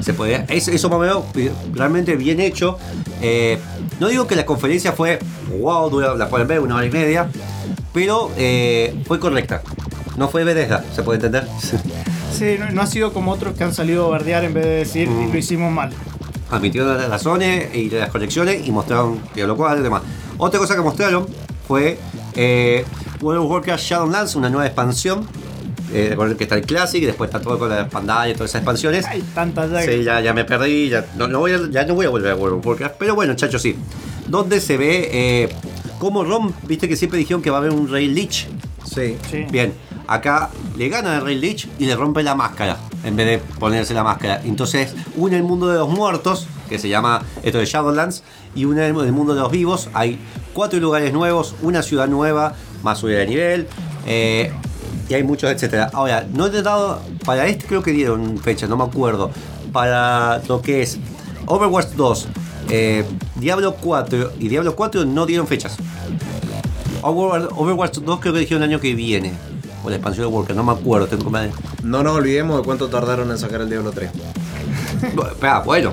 Se podía, eso, eso más o menos realmente bien hecho. Eh, no digo que la conferencia fue wow, dura- la pueden ver una hora y media, pero eh, fue correcta. No fue Bethesda, ¿se puede entender? Sí, no, no ha sido como otros que han salido a bardear en vez de decir Mm. lo hicimos mal. Admitieron las razones y las conexiones y mostraron que lo cual y demás. Otra cosa que mostraron fue eh, World of Warcraft Shadowlands, una nueva expansión. Eh, recuerden que está el Classic y después está todo con la pantalla y todas esas expansiones. Hay tantas ya Sí, ya, ya me perdí, ya no, no voy a, ya no voy a volver a World of Warcraft. Pero bueno, chacho, sí. Donde se ve eh, cómo Rom, viste que siempre dijeron que va a haber un Rey Lich. Sí. Sí. Bien, acá le gana el Rey Lich y le rompe la máscara. En vez de ponerse la máscara. Entonces, una en el mundo de los muertos, que se llama esto de Shadowlands, y una en el mundo de los vivos. Hay cuatro lugares nuevos, una ciudad nueva, más subida de nivel. eh, y hay muchos, etcétera. Ahora, no he dado. Para este creo que dieron fecha, no me acuerdo. Para lo que es Overwatch 2, eh, Diablo 4 y Diablo 4 no dieron fechas. Overwatch 2 creo que dijeron el año que viene. O la expansión de Worker, no me acuerdo. Tengo que... No nos olvidemos de cuánto tardaron en sacar el Diablo 3. Espera, bueno.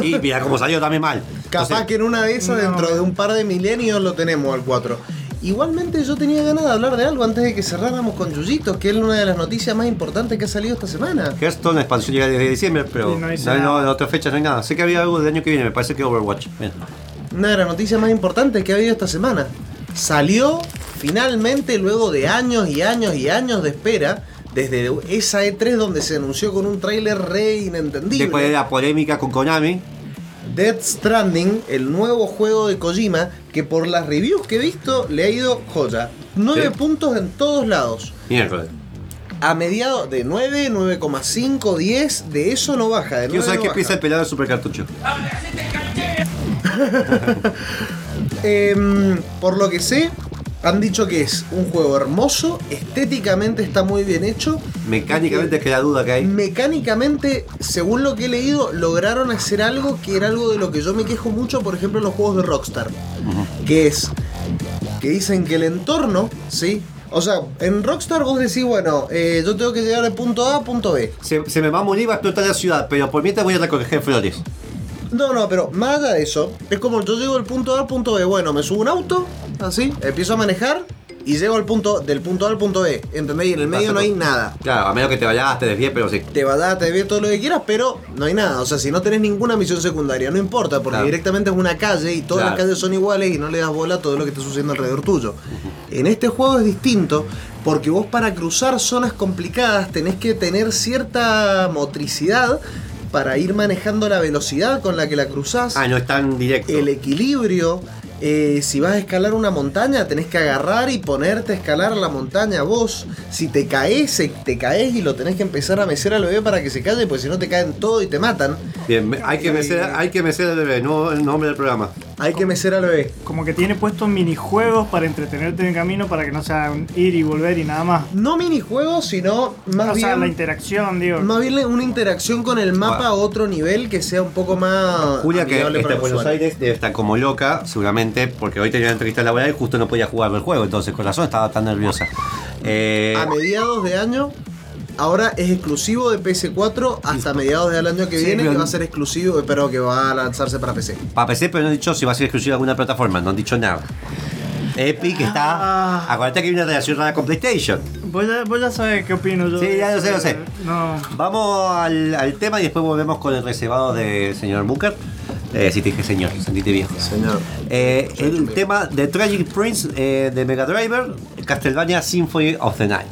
Y mira cómo salió también mal. Capaz Entonces, que en una de esas, dentro de un par de milenios, lo tenemos al 4. Igualmente yo tenía ganas de hablar de algo antes de que cerráramos con Yuyitos, que es una de las noticias más importantes que ha salido esta semana. Hearthstone, la expansión llega desde diciembre, pero no no, no, nada. de otra fecha no hay nada. Sé que había algo del año que viene, me parece que Overwatch. Bien. Una de las noticias más importantes que ha habido esta semana. Salió finalmente luego de años y años y años de espera, desde esa E3 donde se anunció con un tráiler re inentendible. Después de la polémica con Konami, Death Stranding, el nuevo juego de Kojima, que por las reviews que he visto le ha ido joya. 9 Sí. puntos en todos lados. miércoles. A mediados de 9, 9,5, 10, de eso no baja. De Quiero 9 saber no qué baja. piensa el pelado del supercartucho. [laughs] Em, por lo que sé, han dicho que es un juego hermoso, estéticamente está muy bien hecho. Mecánicamente es que la duda que hay. Mecánicamente, según lo que he leído, lograron hacer algo que era algo de lo que yo me quejo mucho, por ejemplo, en los juegos de Rockstar. Que es que dicen que el entorno, ¿sí? O sea, en Rockstar vos decís, bueno, eh, yo tengo que llegar de punto A a punto B. Se, se me va a morir, va a explotar la ciudad, pero por mientras voy a recoger flores. No, no, pero más allá de eso, es como yo llego del punto A al punto B. Bueno, me subo un auto, así, empiezo a manejar y llego al punto, del punto A al punto B. ¿Entendés? Y en el medio no hay nada. Claro, a menos que te vayas, te desvíes, pero sí. Te va a te ve todo lo que quieras, pero no hay nada. O sea, si no tenés ninguna misión secundaria, no importa, porque Claro. directamente es una calle y todas Claro. las calles son iguales y no le das bola a todo lo que está sucediendo alrededor tuyo. En este juego es distinto, porque vos para cruzar zonas complicadas tenés que tener cierta motricidad para ir manejando la velocidad con la que la cruzás Ah, no es tan directo. el equilibrio. Eh, si vas a escalar una montaña, tenés que agarrar y ponerte a escalar la montaña vos. Si te caes, se- te caes y lo tenés que empezar a mecer al bebé para que se calle, pues si no te caen todo y te matan. Bien, hay que mecer, hay que mecer el bebé, no el nombre del programa. Hay que mecer al bebé. Como que tiene puestos minijuegos para entretenerte en el camino para que no sea un ir y volver y nada más. No minijuegos, sino más o sea, la bien, interacción, digo. más bien una interacción con el mapa a otro nivel que sea un poco más. Julia, que amigable está para en el Buenos usuario. Aires, debe estar como loca, seguramente, porque hoy tenía una entrevista laboral y justo no podía jugar el juego, entonces con razón estaba tan nerviosa. Eh, A mediados de año. Ahora es exclusivo de PS4 hasta mediados del año que Sí, viene, que va a ser exclusivo, pero que va a lanzarse para PC. para PC, pero no han dicho si va a ser exclusivo de alguna plataforma, no han dicho nada. Epic está. Ah. Acuérdate que hay una relación rara con PlayStation. Vos ya, vos ya sabés qué opino yo. Sí, ya lo sé, lo sé. eh, No. Vamos al, al tema y después volvemos con el reservado del señor Booker. Eh, si te dije señor, sentite viejo. Señor. Eh, el tema de Tragic Prince eh, de Mega Driver, Castlevania Symphony of the Night.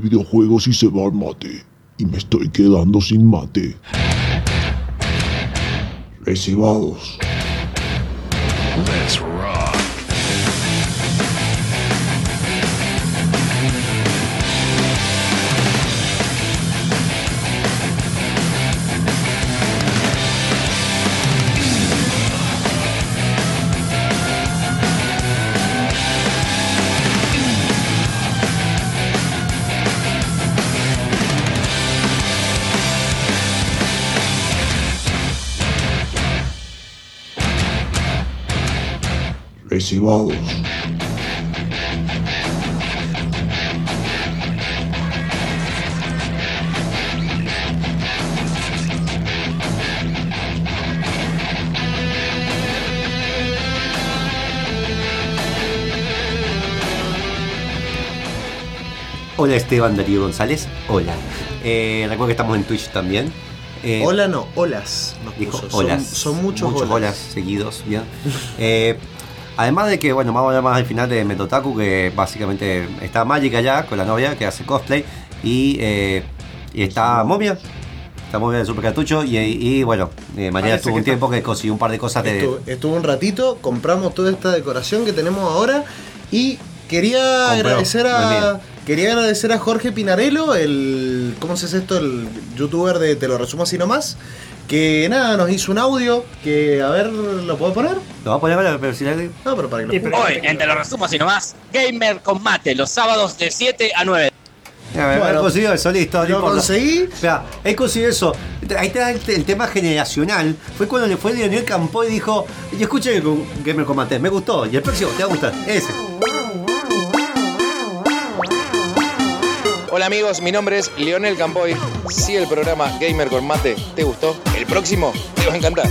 De videojuegos y se va al mate. Y me estoy quedando sin mate. Recibados. Recibados. Hola Esteban Darío González. Hola. Eh, recuerdo que estamos en Twitch también. Eh, Hola no, olas. Nos Dijo puso. Son- holas. Son, muchos, muchos olas. seguidos. ¿ya? [laughs] Eh, además de que, bueno, vamos a hablar más al final de Metotaku, que básicamente está Magic allá con la novia que hace cosplay. Y, eh, y está Momia. Está Momia de Super Cartucho. Y, y, bueno, eh, mañana Parece estuvo un tiempo que consiguió un par de cosas de. Estuvo, estuvo un ratito, compramos toda esta decoración que tenemos ahora y quería Compró, agradecer es a quería agradecer a Jorge Pinarello, el ¿cómo se hace esto? el youtuber de Te lo resumo así nomás, que nada, nos hizo un audio que a ver, ¿lo puedo poner? ¿Lo va a poner pero si la- No, pero para que lo escuchen. Hoy, en Te lo resumo así nomás, Gamer con Mate, los sábados de 7 a 9. Mira, Bueno, he conseguido eso, listo. Lo conseguí. Espera, he conseguido eso. Ahí te da el, el tema generacional. Fue cuando le fue Leonel Campo y dijo: Yo escuché con Gamer Combate, me gustó. Y el próximo te va a gustar. Ese. Hola amigos, mi nombre es Leonel Campoy. Si el programa Gamer con Mate te gustó, el próximo te va a encantar.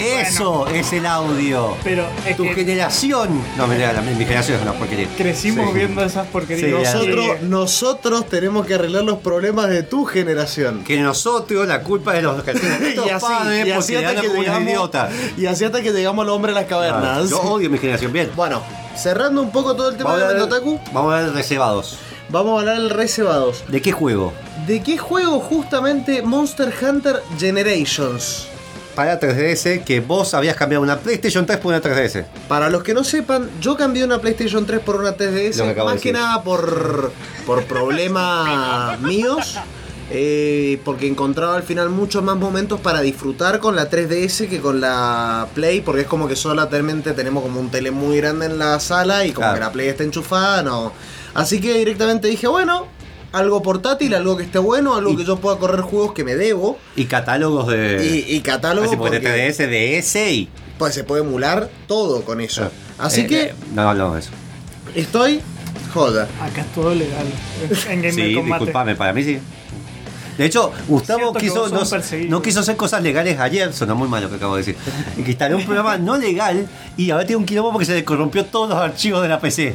Eso es el audio. Pero es Tu que generación. No, me la, mi generación es una porquería. crecimos Sí. viendo esas porquerías. Sí. Nosotros, nosotros tenemos que arreglar los problemas de tu generación. Que nosotros la culpa de los [laughs] y así, padres y porque así le hasta hablan que como un llegamos, idiota. y así hasta que llegamos al hombre de las cavernas. Yo odio mi generación. Bien. Bueno, cerrando un poco todo el tema Vamos de Mendotaku, vamos a hablar de reservados. vamos a hablar del reservados. ¿De qué juego? ¿De qué juego justamente Monster Hunter Generations? Para 3DS, que vos habías cambiado una PlayStation 3 por una 3DS. Para los que no sepan, yo cambié una PlayStation 3 por una Lo que 3DS, acabo de más que nada por, por problemas míos, eh, porque encontraba al final muchos más momentos para disfrutar con la 3DS que con la Play, porque es como que solamente tenemos como un tele muy grande en la sala y como Claro. que la Play está enchufada, no. Así que directamente dije, bueno, algo portátil, algo que esté bueno, algo Y- que yo pueda correr juegos que me debo. Y catálogos de. Y, y catálogo, Así porque porque, 3DS, DS y. pues se puede emular todo con eso. Así Eh, que eh, no hablamos de eso. estoy joda. Acá es todo legal. En [laughs] Gamer Sí, disculpame, para mí sí. De hecho, Gustavo quiso, no, no quiso hacer cosas legales ayer, sonó muy mal lo que acabo de decir. Que instaló un programa no legal y ahora tiene un quilombo porque se le corrompió todos los archivos de la PC.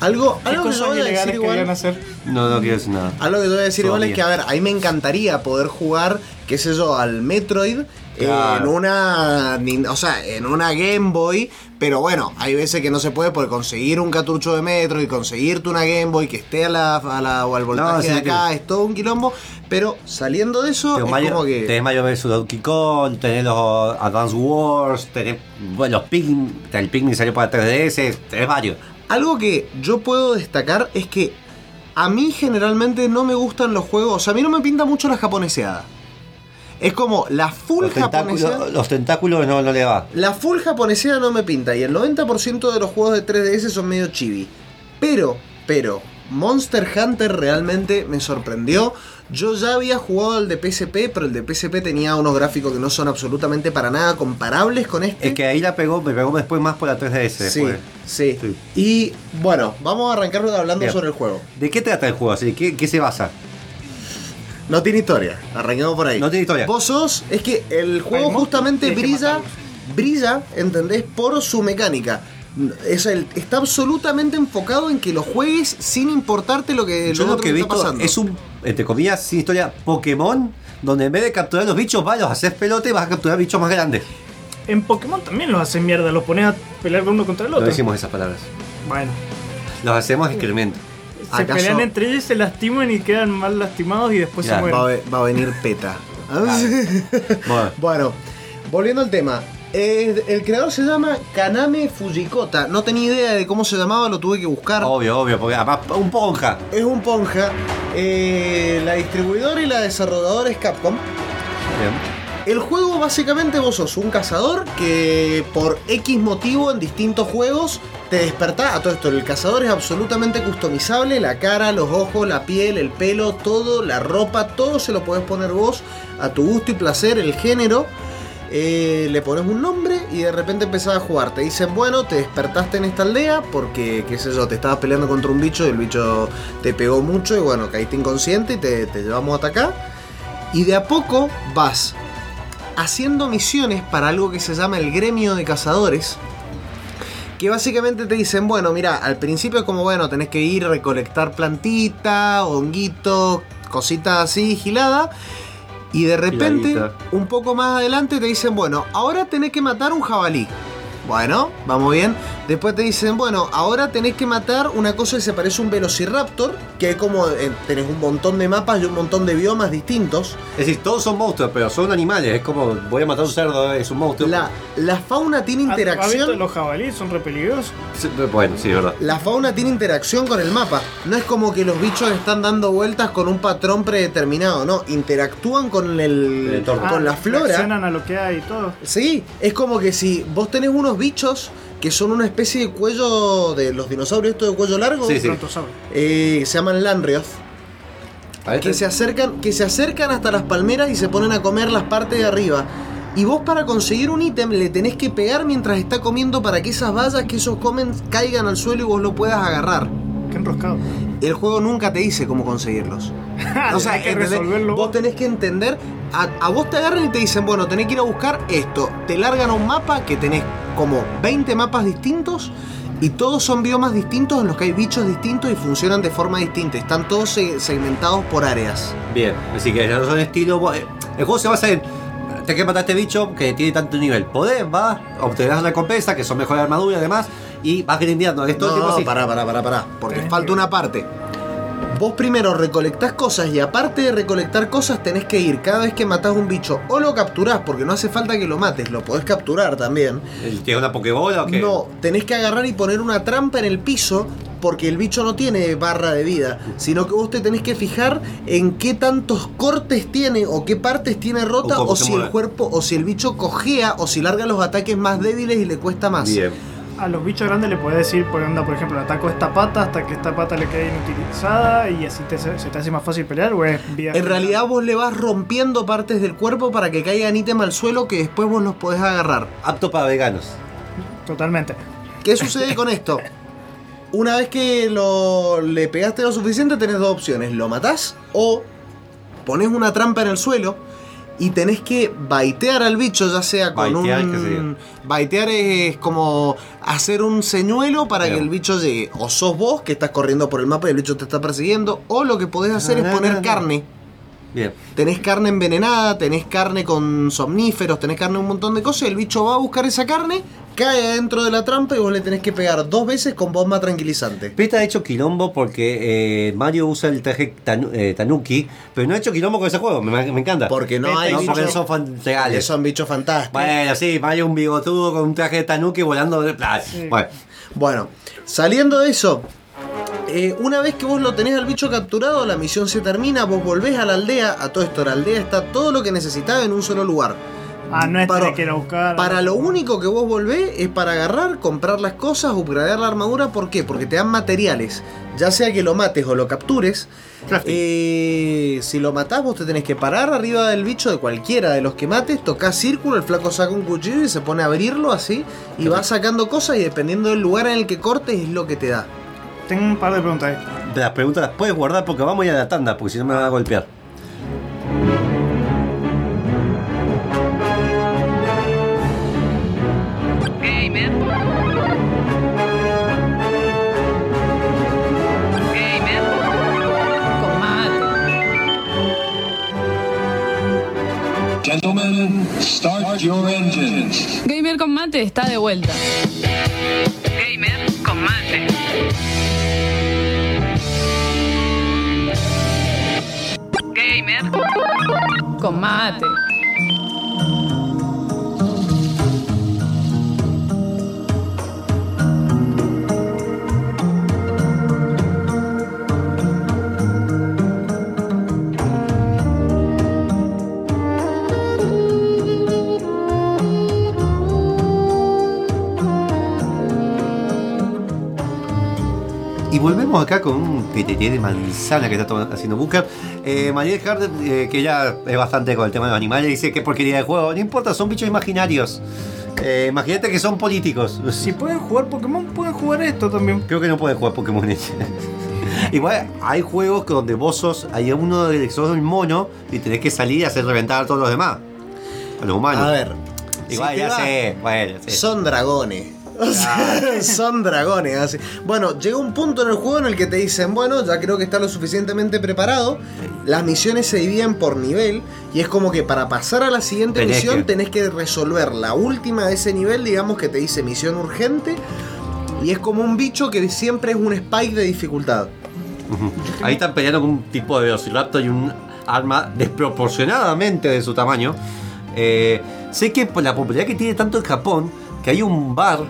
Algo, ¿Qué algo que yo voy a decir igual. hacer? No, no quiero decir nada. Algo que yo voy a decir igual es Todavía. que, a ver, a mí me encantaría poder jugar, qué sé yo, al Metroid Claro. en una. O sea, en una Game Boy. Pero bueno, hay veces que no se puede por conseguir un cartucho de Metroid, conseguirte una Game Boy que esté a la, a la- o al voltaje sí, de acá, que- es todo un quilombo. Pero saliendo de eso, Tenés es Mario, como que. tenés Mario vs Donkey Kong, tenés los Advance Wars, tenés bueno, los Pikmin, el Pikmin salió para 3DS, tenés varios. Algo que yo puedo destacar es que a mí generalmente no me gustan los juegos. O sea, a mí no me pinta mucho la japoneseada. Es como la full Los japoneseada. los tentáculos no, no le va. La full japoneseada no me pinta. Y el 90% de los juegos de 3DS son medio chibi. Pero, pero, Monster Hunter realmente me sorprendió. Yo ya había jugado al de PSP, pero el de PSP tenía unos gráficos que no son absolutamente para nada comparables con este. Es que ahí la pegó, me pegó después más por la 3DS. Sí, después. sí, Sí. Y bueno, vamos a arrancar hablando Bien. sobre el juego. ¿De qué trata el juego? así? ¿Qué, ¿Qué se basa? No tiene historia, arranquemos por ahí. No tiene historia. Vos sos, es que el juego justamente que brilla, brilla, ¿entendés? Por su mecánica. Es el, está absolutamente enfocado en que lo juegues sin importarte lo que, Yo lo otro que he está visto pasando. es un, entre comillas, sin historia, Pokémon, donde en vez de capturar los bichos, vas, los haces pelote y vas a capturar bichos más grandes. En Pokémon también los hacen mierda, los pones a pelear uno contra el No otro. decimos esas palabras. Bueno, Los hacemos excremento. Se ¿Acaso- pelean entre ellos, se lastiman y quedan mal lastimados y después Ya, se mueren. Va a, ve- va a venir PETA. [laughs] Bueno, bueno, volviendo al tema. Eh, el creador se llama Kaname Fujikota. No tenía idea de cómo se llamaba, lo tuve que buscar. obvio, obvio, porque además un ponja. Es un ponja. Eh, la distribuidora y la desarrolladora es Capcom. Bien. El juego básicamente vos sos un cazador que por X motivo en distintos juegos te despertás. A todo esto, el cazador es absolutamente customizable. La cara, los ojos, la piel, el pelo, todo, la ropa, todo se lo podés poner vos a tu gusto y placer, el género. Eh, le pones un nombre y de repente empezás a jugar. Te dicen, bueno, te despertaste en esta aldea porque, qué sé yo, te estabas peleando contra un bicho y el bicho te pegó mucho y bueno, caíste inconsciente y te, te llevamos hasta acá. Y de a poco vas haciendo misiones para algo que se llama el gremio de cazadores. Que básicamente te dicen, bueno, mira, al principio es como, bueno, tenés que ir a recolectar plantita, honguito, cositas así, gilada. Y de repente, Giladita. un poco más adelante te dicen, bueno, ahora tenés que matar un jabalí. Bueno, vamos bien. Después te dicen, bueno, ahora tenés que matar una cosa que se parece a un velociraptor, que es como eh, tenés un montón de mapas y un montón de biomas distintos. Es decir, todos son monstruos, pero son animales. Es como, voy a matar un cerdo, es un monstruo. La, la fauna tiene ¿Has- has visto interacción. los jabalíes? Son re peligrosos. Sí, Bueno, sí, es verdad. La fauna tiene interacción con el mapa. No es como que los bichos están dando vueltas con un patrón predeterminado, no. Interactúan con el, El entorno. con la Ah, flora. reaccionan a lo que hay y todo. Sí, es como que si vos tenés unos bichos que son una especie de cuello de los dinosaurios estos de cuello largo, Sí, eh, se llaman Landrioth, A ver, que se acercan, que se acercan hasta las palmeras y se ponen a comer las partes de arriba. Y vos para conseguir un ítem le tenés que pegar mientras está comiendo para que esas bayas que esos comen caigan al suelo y vos lo puedas agarrar. Qué enroscado. El juego nunca te dice cómo conseguirlos. [laughs] O sea, Tenés que resolverlo. vos tenés que entender. A, a vos te agarran y te dicen, bueno, tenés que ir a buscar esto. Te largan a un mapa que tenés como 20 mapas distintos. Y todos son biomas distintos en los que hay bichos distintos y funcionan de forma distinta. Están todos se- segmentados por áreas. Bien, así que no son estilo. eh, El juego se basa en. Te que matar a este bicho que tiene tanto nivel. Podés, va, obtendrás una recompensa, que son mejor armadura y demás. Y vas grindeando. Es todo el No, tiempo no, así. pará, pará, pará, pará. Porque Tenés falta que- una parte. Vos primero recolectás cosas y aparte de recolectar cosas tenés que ir cada vez que matás un bicho o lo capturás porque no hace falta que lo mates, lo podés capturar también. ¿Tiene una pokebola o qué? No, tenés que agarrar y poner una trampa en el piso porque el bicho no tiene barra de vida, sino que vos te tenés que fijar en qué tantos cortes tiene o qué partes tiene rota O si el cuerpo o si el bicho cojea o si larga los ataques más débiles y le cuesta más. Bien. A los bichos grandes le podés decir, por onda, por ejemplo, ataco esta pata hasta que esta pata le quede inutilizada y así te- se te hace más fácil pelear o es vía En realidad vos le vas rompiendo partes del cuerpo para que caigan ítem al suelo que después vos los podés agarrar. Apto para veganos. Totalmente. ¿Qué sucede con esto? Una vez que lo, le pegaste lo suficiente, tenés dos opciones. Lo matás o pones una trampa en el suelo y tenés que baitear al bicho, ya sea con Baitear, un... Baitear es como hacer un señuelo para Bien. que el bicho llegue. O sos vos que estás corriendo por el mapa y el bicho te está persiguiendo. O lo que podés hacer es poner no. carne. Bien. Tenés carne envenenada, tenés carne con somníferos, tenés carne un montón de cosas. El bicho va a buscar esa carne, cae dentro de la trampa y vos le tenés que pegar dos veces con bomba tranquilizante. Peta ha hecho quilombo porque eh, Mario usa el traje tanu- eh, Tanuki, pero no ha hecho quilombo con ese juego, me, me encanta. Porque no hay no, porque son bichos fantásticos. Bueno, sí, Mario un bigotudo con un traje de Tanuki volando de. Bueno, Bueno, saliendo de eso, eh, una vez que vos lo tenés al bicho capturado, la misión se termina, vos volvés a la aldea, a todo esto, la aldea está todo lo que necesitaba en un solo lugar. Ah, no es Para- que ir a buscar. Para lo único que vos volvés es para agarrar, comprar las cosas, upgradear la armadura. ¿Por qué? Porque te dan materiales. Ya sea que lo mates o lo captures. eh, si lo matás, vos te tenés que parar arriba del bicho de cualquiera de los que mates, tocas círculo, el flaco saca un cuchillo y se pone a abrirlo así. Y va sacando cosas y dependiendo del lugar en el que cortes es lo que te da. Tengo un par de preguntas ahí. las preguntas las puedes guardar porque vamos a ir a la tanda, porque si no me van a golpear. Con mate. Gentlemen, start your engines. Gamer con mate está de vuelta. Gamer con mate. Gamer con mate. Volvemos acá con un PTT de manzana que está tomando- haciendo Booker. Eh, Mariel Harder, eh, que ya es bastante con el tema de los animales, dice que porquería de juego. No importa, son bichos imaginarios. Eh, imagínate que son políticos. Si pueden jugar Pokémon, pueden jugar esto también. Creo que no pueden jugar Pokémon. [laughs] Igual hay juegos donde vos sos, hay uno de sos un mono y tenés que salir y hacer reventar a todos los demás. A los humanos. A ver. Igual si ya sé, bueno, sí. Son dragones. O sea, [laughs] son dragones. Así. Bueno, llega un punto en el juego en el que te dicen, bueno, ya creo que está lo suficientemente preparado. Las misiones se dividen por nivel. Y es como que para pasar a la siguiente Tenés misión que- tenés que resolver la última de ese nivel, digamos que te dice misión urgente. Y es como un bicho que siempre es un spike de dificultad. Ahí están peleando con un tipo de velociraptor y un arma desproporcionadamente de su tamaño. Eh, sé que por la popularidad que tiene tanto en Japón, que hay un bar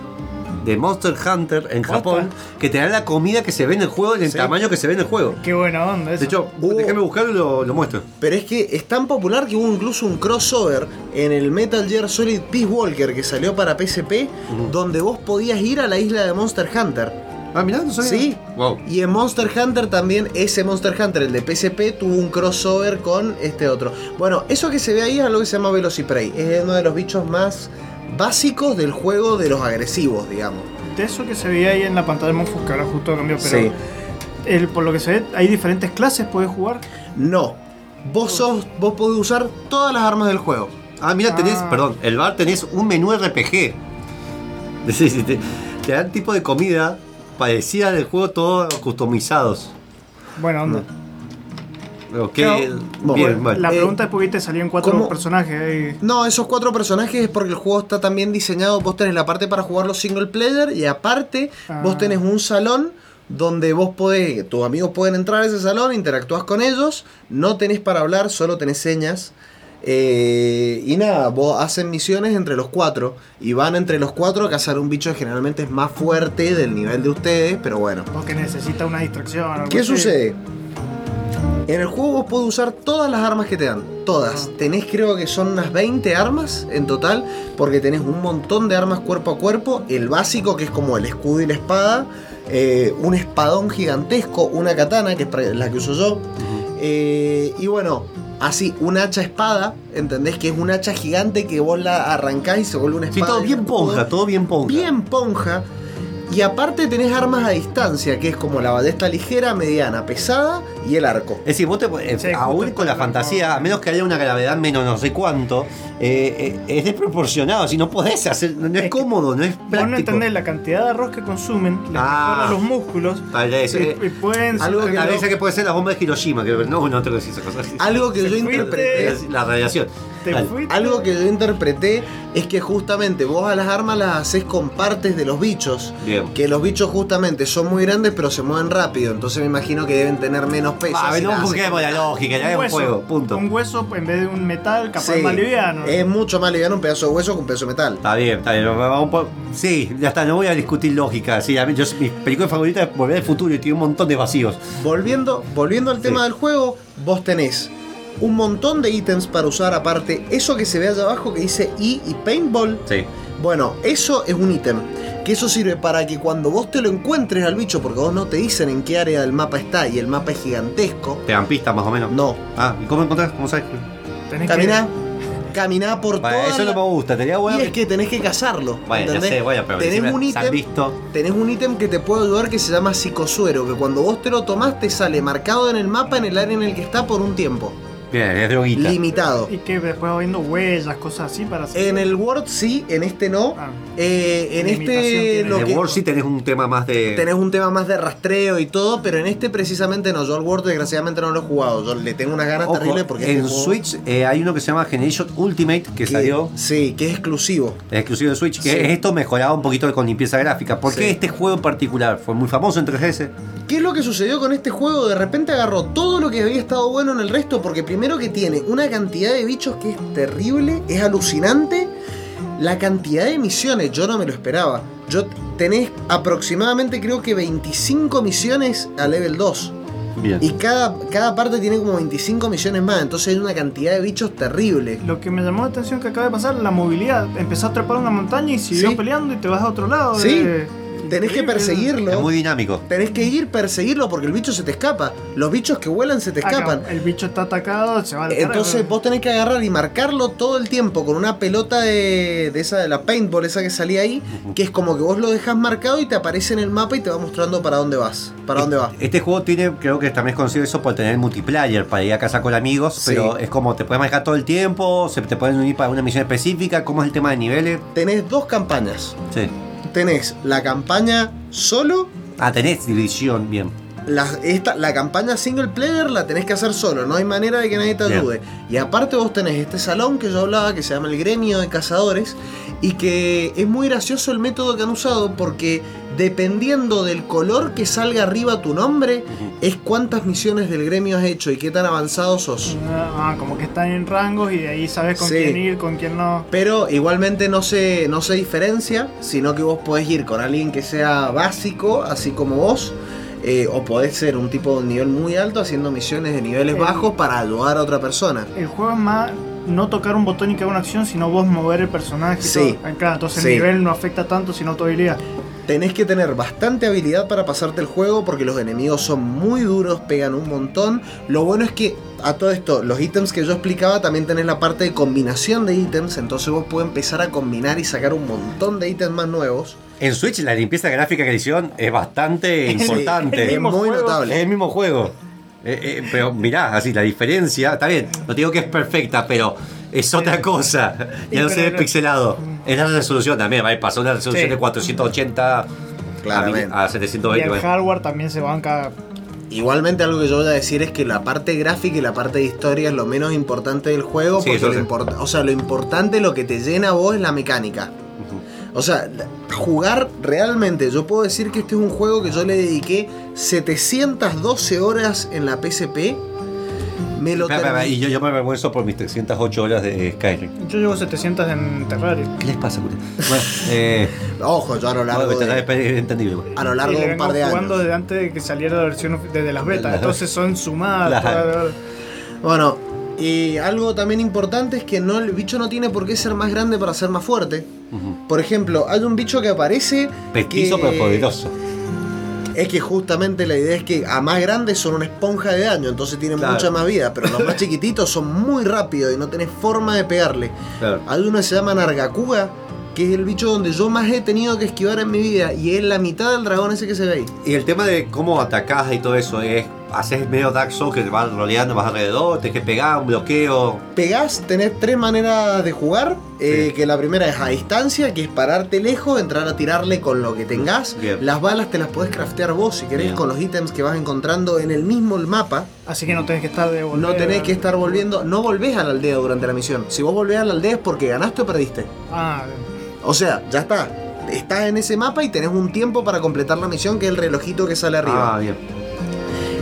de Monster Hunter en Japón que te da la comida que se ve en el juego en el Sí. tamaño que se ve en el juego. Qué buena onda eso. De hecho, déjame buscarlo y lo, lo muestro. Pero es que es tan popular que hubo incluso un crossover en el Metal Gear Solid Peace Walker que salió para PSP, donde vos podías ir a la isla de Monster Hunter. Ah, mirá, no sabía. Sí. Wow. Y en Monster Hunter también, ese Monster Hunter, el de PSP, tuvo un crossover con este otro. Bueno, eso que se ve ahí es algo que se llama Velociprey. Es uno de los bichos más básicos del juego de los agresivos, digamos. De eso que se veía ahí en la pantalla de Monfus, que ahora justo cambió, pero Sí. el- por lo que se ve, hay diferentes clases, puedes jugar. No. Vos sos, vos podés usar todas las armas del juego. Ah, mira, tenés, Ah. perdón, el bar tenés un menú RPG. [laughs] Te, te dan tipo de comida parecida del juego, todos customizados. Buena onda. Ok, Claro. bien. La Eh, pregunta es por qué te cuatro ¿cómo? personajes ahí. No, esos cuatro personajes es porque el juego está también diseñado. Vos tenés la parte para jugarlo single player y aparte Ah. vos tenés un salón donde vos podés, tus amigos pueden entrar a ese salón, interactúas con ellos, no tenés para hablar, solo tenés señas. eh, y nada, vos hacen misiones entre los cuatro y van entre los cuatro a cazar un bicho que generalmente es más fuerte del nivel de ustedes, pero bueno. Porque necesita una distracción. ¿Qué así. sucede? En el juego vos podés usar todas las armas que te dan. Todas. Tenés creo que son unas 20 armas en total. Porque tenés un montón de armas cuerpo a cuerpo. El básico que es como el escudo y la espada. eh, un espadón gigantesco. Una katana que es la que uso yo. eh, y bueno, así, un hacha espada. ¿Entendés? Que es un hacha gigante que vos la arrancás y se vuelve una Sí, espada. todo de bien ponja, todo bien ponja. Bien ponja. Y aparte tenés armas a distancia, que es como la ballesta ligera, mediana, pesada y el arco. Es decir, vos te, eh, Sí, aún con la fantasía, a menos que haya una gravedad menos no sé cuánto, eh, eh, es desproporcionado. Si no podés hacer, no, no es, cómodo, no es Vos práctico. no entendés la cantidad de arroz que consumen, les Ah. los músculos. Eso, y, eh, y pueden algo que vez que puede ser la bomba de Hiroshima, que no, no tengo que decir esa cosa. Algo que yo interpreté. La radiación. te. Algo que yo interpreté es que justamente vos a las armas las haces con partes de los bichos. Bien. Que los bichos justamente son muy grandes pero se mueven rápido. Entonces me imagino que deben tener menos peso. Ah, no busquemos la lógica, ya es un hueso, juego, punto. Un hueso en vez de un metal, capaz Sí, más liviano. Es mucho más liviano un pedazo de hueso que un pedazo de metal. Está bien, está bien. Sí, ya está, no voy a discutir lógica. Sí, a mí, yo, mi película favorita es Volver al Futuro y tiene un montón de vacíos. Volviendo, volviendo al tema Sí. del juego, vos tenés un montón de ítems para usar aparte. Eso que se ve allá abajo que dice E y Paintball. Sí. Bueno, eso es un ítem. Que eso sirve para que cuando vos te lo encuentres al bicho, porque vos no te dicen en qué área del mapa está y el mapa es gigantesco. Te dan pistas más o menos. No. Ah, ¿y cómo encontrás? ¿Cómo sabes? Tenés Caminá, caminá por Vale, toda eso la- no me gusta, tenía bueno. Y es que tenés que cazarlo. Bueno, ya ¿entendés? sé, bueno, pero tenés un ítem. visto. Tenés un ítem que te puede ayudar que se llama psicosuero, que cuando vos te lo tomás te sale marcado en el mapa en el área en el que está por un tiempo. Bien, es droguita. limitado. Y que después va viendo huellas, cosas así para hacer. En el World sí, en este no. Ah. Eh, en este lo En que- el World sí tenés un tema más de. tenés un tema más de rastreo y todo, pero en este precisamente no. Yo al World desgraciadamente no lo he jugado. Yo le tengo unas ganas Ojo, terribles porque en este juego Switch eh, hay uno que se llama Generation Ultimate que, que- salió. Sí, que es exclusivo. Es exclusivo de Switch, que Sí. es esto mejorado un poquito con limpieza gráfica. ¿Por qué Sí. este juego en particular fue muy famoso en 3DS? ¿Qué es lo que sucedió con este juego? De repente agarró todo lo que había estado bueno en el resto, porque primero que tiene una cantidad de bichos que es terrible, es alucinante. La cantidad de misiones, yo no me lo esperaba. Yo tenés aproximadamente creo que 25 misiones a level 2. Bien. Y cada, cada parte tiene como 25 misiones más, entonces hay una cantidad de bichos terrible. Lo que me llamó la atención que acaba de pasar, la movilidad. Empezó a trepar una montaña y siguió Sí. peleando y te vas a otro lado. Sí. eh, Tenés que perseguirlo. Es muy dinámico. Tenés que ir perseguirlo porque el bicho se te escapa. Los bichos que vuelan se te escapan. el bicho está atacado, se va al Entonces vos tenés que agarrar y marcarlo todo el tiempo con una pelota de, de esa de la paintball, esa que salía ahí, que es como que vos lo dejas marcado y te aparece en el mapa y te va mostrando para dónde vas. Para dónde vas. Este juego tiene, creo que también es conocido eso por tener multiplayer, para ir a casa con amigos, Sí. pero es como te puedes manejar todo el tiempo, se te pueden unir para una misión específica, ¿cómo es el tema de niveles? Tenés dos campañas. Sí. Tenés la campaña solo. Ah, tenés división, bien. La, esta, la campaña single player la tenés que hacer solo, no hay manera de que nadie te Bien. ayude. Y aparte vos tenés este salón que yo hablaba que se llama el gremio de cazadores y que es muy gracioso el método que han usado porque dependiendo del color que salga arriba tu nombre es cuántas misiones del gremio has hecho y qué tan avanzado sos. Ah, como que están en rangos y de ahí sabes con Sí. quién ir, con quién no. Pero igualmente no se, no se diferencia, sino que vos podés ir con alguien que sea básico, así como vos, eh, o podés ser un tipo de nivel muy alto haciendo misiones de niveles bajos para ayudar a otra persona. El juego es más no tocar un botón y que haga una acción, sino vos mover el personaje. Sí. todo. Ah, Claro, entonces Sí. el nivel no afecta tanto, sino tu habilidad. Tenés que tener bastante habilidad para pasarte el juego porque los enemigos son muy duros, pegan un montón. Lo bueno es que a todo esto, los ítems que yo explicaba, también tenés la parte de combinación de ítems, entonces vos puedes empezar a combinar y sacar un montón de ítems más nuevos. En Switch la limpieza gráfica que hicieron es bastante [laughs] importante. Es muy notable. Es el mismo juego. Eh, eh, pero mirá, así la diferencia, está bien, no digo que es perfecta, pero es otra cosa. [laughs] Ya no se ve pixelado. Es la resolución también, va, pasó una resolución Sí. de 480 Claramente. a, a Y 720. el hardware también se banca. Igualmente algo que yo voy a decir es que la parte gráfica y la parte de historia es lo menos importante del juego, Sí, porque lo, sí. import- o sea, lo importante, lo que te llena a vos es la mecánica. O sea, jugar realmente, yo puedo decir que este es un juego que yo le dediqué 712 horas en la PSP. Me lo terminé- y yo, yo me avergüenzo por mis 308 horas de Skyrim. Yo llevo 700 en Terraria. ¿Qué les pasa, puta? Bueno, eh, [laughs] Ojo, yo a lo largo bueno, de, es entendible. bueno. a lo largo de un par de jugando años. desde antes de que saliera la versión desde las betas. Entonces son sumadas. Todas- Bueno, y algo también importante es que no, el bicho no tiene por qué ser más grande para ser más fuerte. Por ejemplo, hay un bicho que aparece. Petizo que- pero poderoso. Es que justamente la idea es que a más grandes son una esponja de daño, entonces tienen Claro. mucha más vida, pero los más [laughs] chiquititos son muy rápidos y no tenés forma de pegarle. Claro. Hay uno que se llama Nargacuga, que es el bicho donde yo más he tenido que esquivar en mi vida, y es la mitad del dragón ese que se ve ahí. Y el tema de cómo atacás y todo eso es. Haces medio Dark Souls que te vas roleando, vas alrededor, tenés que pegar un bloqueo. Pegás, tenés tres maneras de jugar, eh, Sí. que la primera es a distancia, que es pararte lejos, entrar a tirarle con lo que tengas. Bien. Las balas te las podés craftear vos si querés Bien. con los ítems que vas encontrando en el mismo mapa. Así que no tenés que estar de volver. No tenés que estar volviendo, no volvés a la aldea durante la misión. Si vos volvés a la aldea es porque ganaste o perdiste. Ah, O sea, ya está. Estás en ese mapa y tenés un tiempo para completar la misión, que es el relojito que sale arriba. Ah, bien.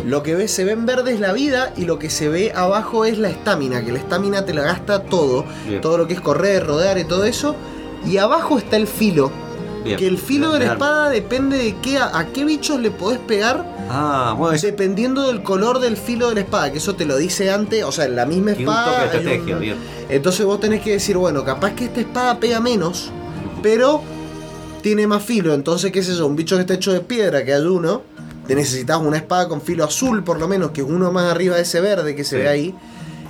Lo que ves, se ve en verde es la vida y lo que se ve abajo es la estamina, que la estamina te la gasta todo. Bien. Todo lo que es correr, rodear y todo eso. Y abajo está el filo. bien. Que el filo de la espada depende de qué, a, a qué bichos le podés pegar Ah, bueno, es dependiendo del color del filo de la espada, que eso te lo dice antes, o sea, en la misma tiene un espada. toque de un- bien. Entonces vos tenés que decir, bueno, capaz que esta espada pega menos, pero tiene más filo. Entonces, qué sé yo, un bicho que está hecho de piedra, que hay uno, te necesitas una espada con filo azul, por lo menos, que es uno más arriba de ese verde que se Sí. ve ahí.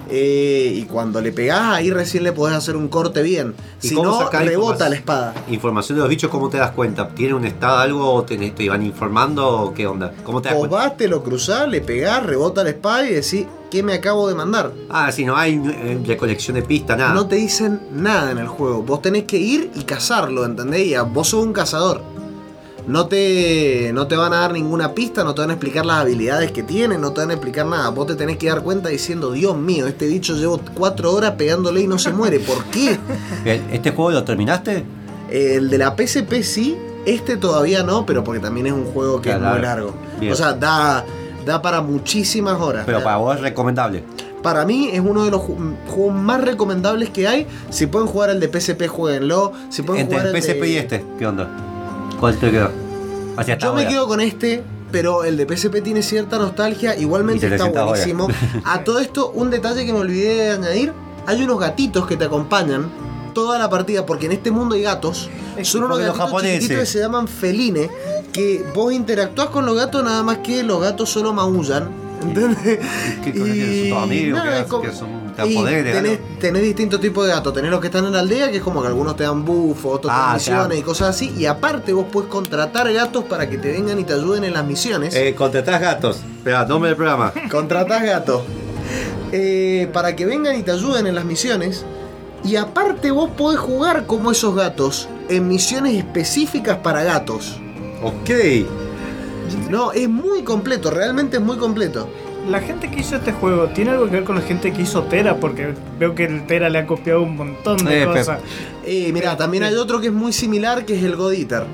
eh, y cuando le pegás ahí recién le podés hacer un corte bien. ¿Y Si no, rebota la espada. Información de los bichos, ¿cómo te das cuenta? ¿Tiene un estado algo o te, te iban informando o qué onda? ¿Cómo te das Vos cuenta? vas, te lo cruzás, le pegás, rebota la espada y decís, ¿qué me acabo de mandar? Ah, si no hay eh, recolección de pista, nada. No te dicen nada en el juego. Vos tenés que ir y cazarlo, ¿entendés? Y a- vos sos un cazador. No te, no te van a dar ninguna pista, no te van a explicar las habilidades que tiene, no te van a explicar nada. Vos te tenés que dar cuenta diciendo, Dios mío, este bicho llevo cuatro horas pegándole y no se muere. ¿Por qué? [laughs] ¿El- ¿Este juego lo terminaste? El de la PSP sí, este todavía no, pero porque también es un juego que Claro. es muy largo. Bien. O sea, da, da para muchísimas horas. Pero para vos es recomendable. para mí es uno de los ju- juegos más recomendables que hay. Si pueden jugar el de PSP, jueguenlo. Si pueden Entre jugar el el PSP de- y este, ¿qué onda? ¿Cuál te quedó? Yo me quedo con este, pero el de PSP tiene cierta nostalgia. Y Igualmente está 700 horas. buenísimo. [laughs] A todo esto, un detalle que me olvidé de añadir: hay unos gatitos que te acompañan toda la partida, porque en este mundo hay gatos. Son unos gatitos japoneses. chiquititos que se llaman feline. Que vos interactúas con los gatos, nada más que los gatos solo maullan. ¿Entendés? ¿Qué amigos? nada, ¿Qué es hacen? como- ¿Que son- te y tenés, tenés distintos tipos de gatos. Tenés los que están en la aldea, que es como que algunos te dan buffos, otros te dan Ah, misiones claro. y cosas así. Y aparte vos puedes contratar gatos para que te vengan y te ayuden en las misiones. Eh, contratás gatos. Espera, nombre del programa. [laughs] Contratás gatos. Eh, para que vengan y te ayuden en las misiones. Y aparte vos podés jugar como esos gatos en misiones específicas para gatos. Ok. No, es muy completo, realmente es muy completo. La gente que hizo este juego tiene algo que ver con la gente que hizo Tera, porque veo que el Tera le ha copiado un montón de Eh, cosas. Eh, mira, también hay otro que es muy similar, que es el God Eater.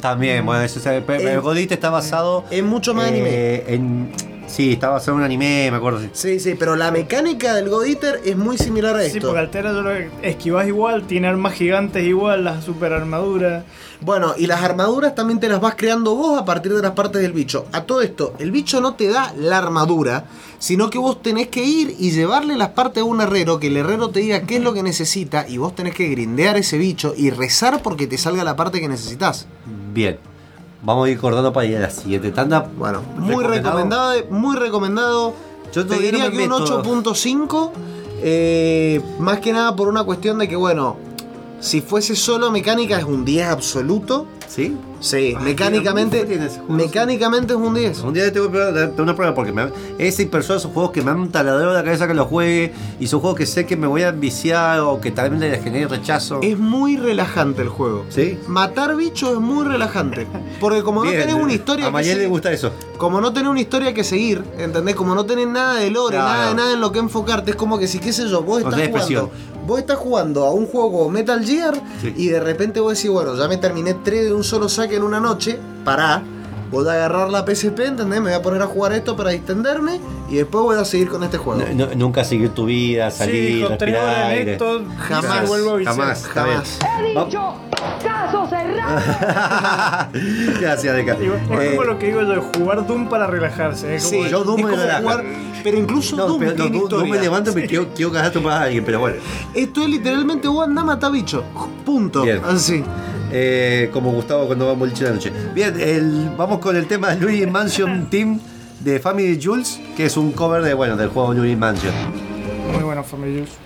También, bueno, eso, se- pero el Godite está basado. En mucho más eh, En, sí, está basado en un anime, me acuerdo. Sí, sí, pero la mecánica del God Eater es muy similar a Sí, esto. porque Altera yo lo esquivas igual, tiene armas gigantes igual, las super armaduras. Bueno, y las armaduras también te las vas creando vos a partir de las partes del bicho. A todo esto, el bicho no te da la armadura, sino que vos tenés que ir y llevarle las partes a un herrero, que el herrero te diga qué es lo que necesita, y vos tenés que grindear ese bicho y rezar porque te salga la parte que necesitas. Bien. Vamos a ir cortando para ir a la siguiente tanda. Bueno, Muy recomendado, muy recomendado. Yo Te no diría que un meto. 8.5, eh, más que nada por una cuestión de que, bueno, si fuese solo mecánica es un 10 absoluto. ¿Sí? Sí, Ay, mecánicamente, mira, mecánicamente es un 10. Un día tengo que darte una prueba porque me, ese persona son juegos que me han taladrado la cabeza que los juegue y son juegos que sé que me voy a enviciar o que tal vez le genere rechazo. Es muy relajante el juego. ¿Sí? Matar bichos es muy relajante. Porque como Bien, no tenés una historia A que le gusta eso. como no tenés una historia que seguir, ¿entendés? Como no tenés nada de lore, nada de nada en lo que enfocarte, es como que si qué sé yo, vos estás jugando, vos estás jugando a un juego como Metal Gear Sí. y de repente vos decís, bueno, ya me terminé tres de un solo saque en una noche, pará. Voy a agarrar la PSP, ¿entendés? Me voy a poner a jugar esto para distenderme y después voy a seguir con este juego. No- no- nunca seguir tu vida, salir, tres respirar aire. esto, Jamás. Jamás, bien. Jamás. Va- ¡Caso cerrado! [laughs] Gracias, Deca. Es Eh, como lo que digo yo, jugar Doom para relajarse. Es como Sí, yo Doom es me como jugar, pero incluso no, Doom pero no, tiene no, no me levanto y me quiero, quiero cagar tu a alguien, pero bueno. Esto es literalmente vos andá a matar bicho. Punto. Bien. Así. Eh, como Gustavo cuando va a boliche la noche. Bien, vamos con el tema de Luigi Mansion Team de Family Jules, que es un cover de, bueno, del juego Luigi Mansion. Muy bueno, Family Jules.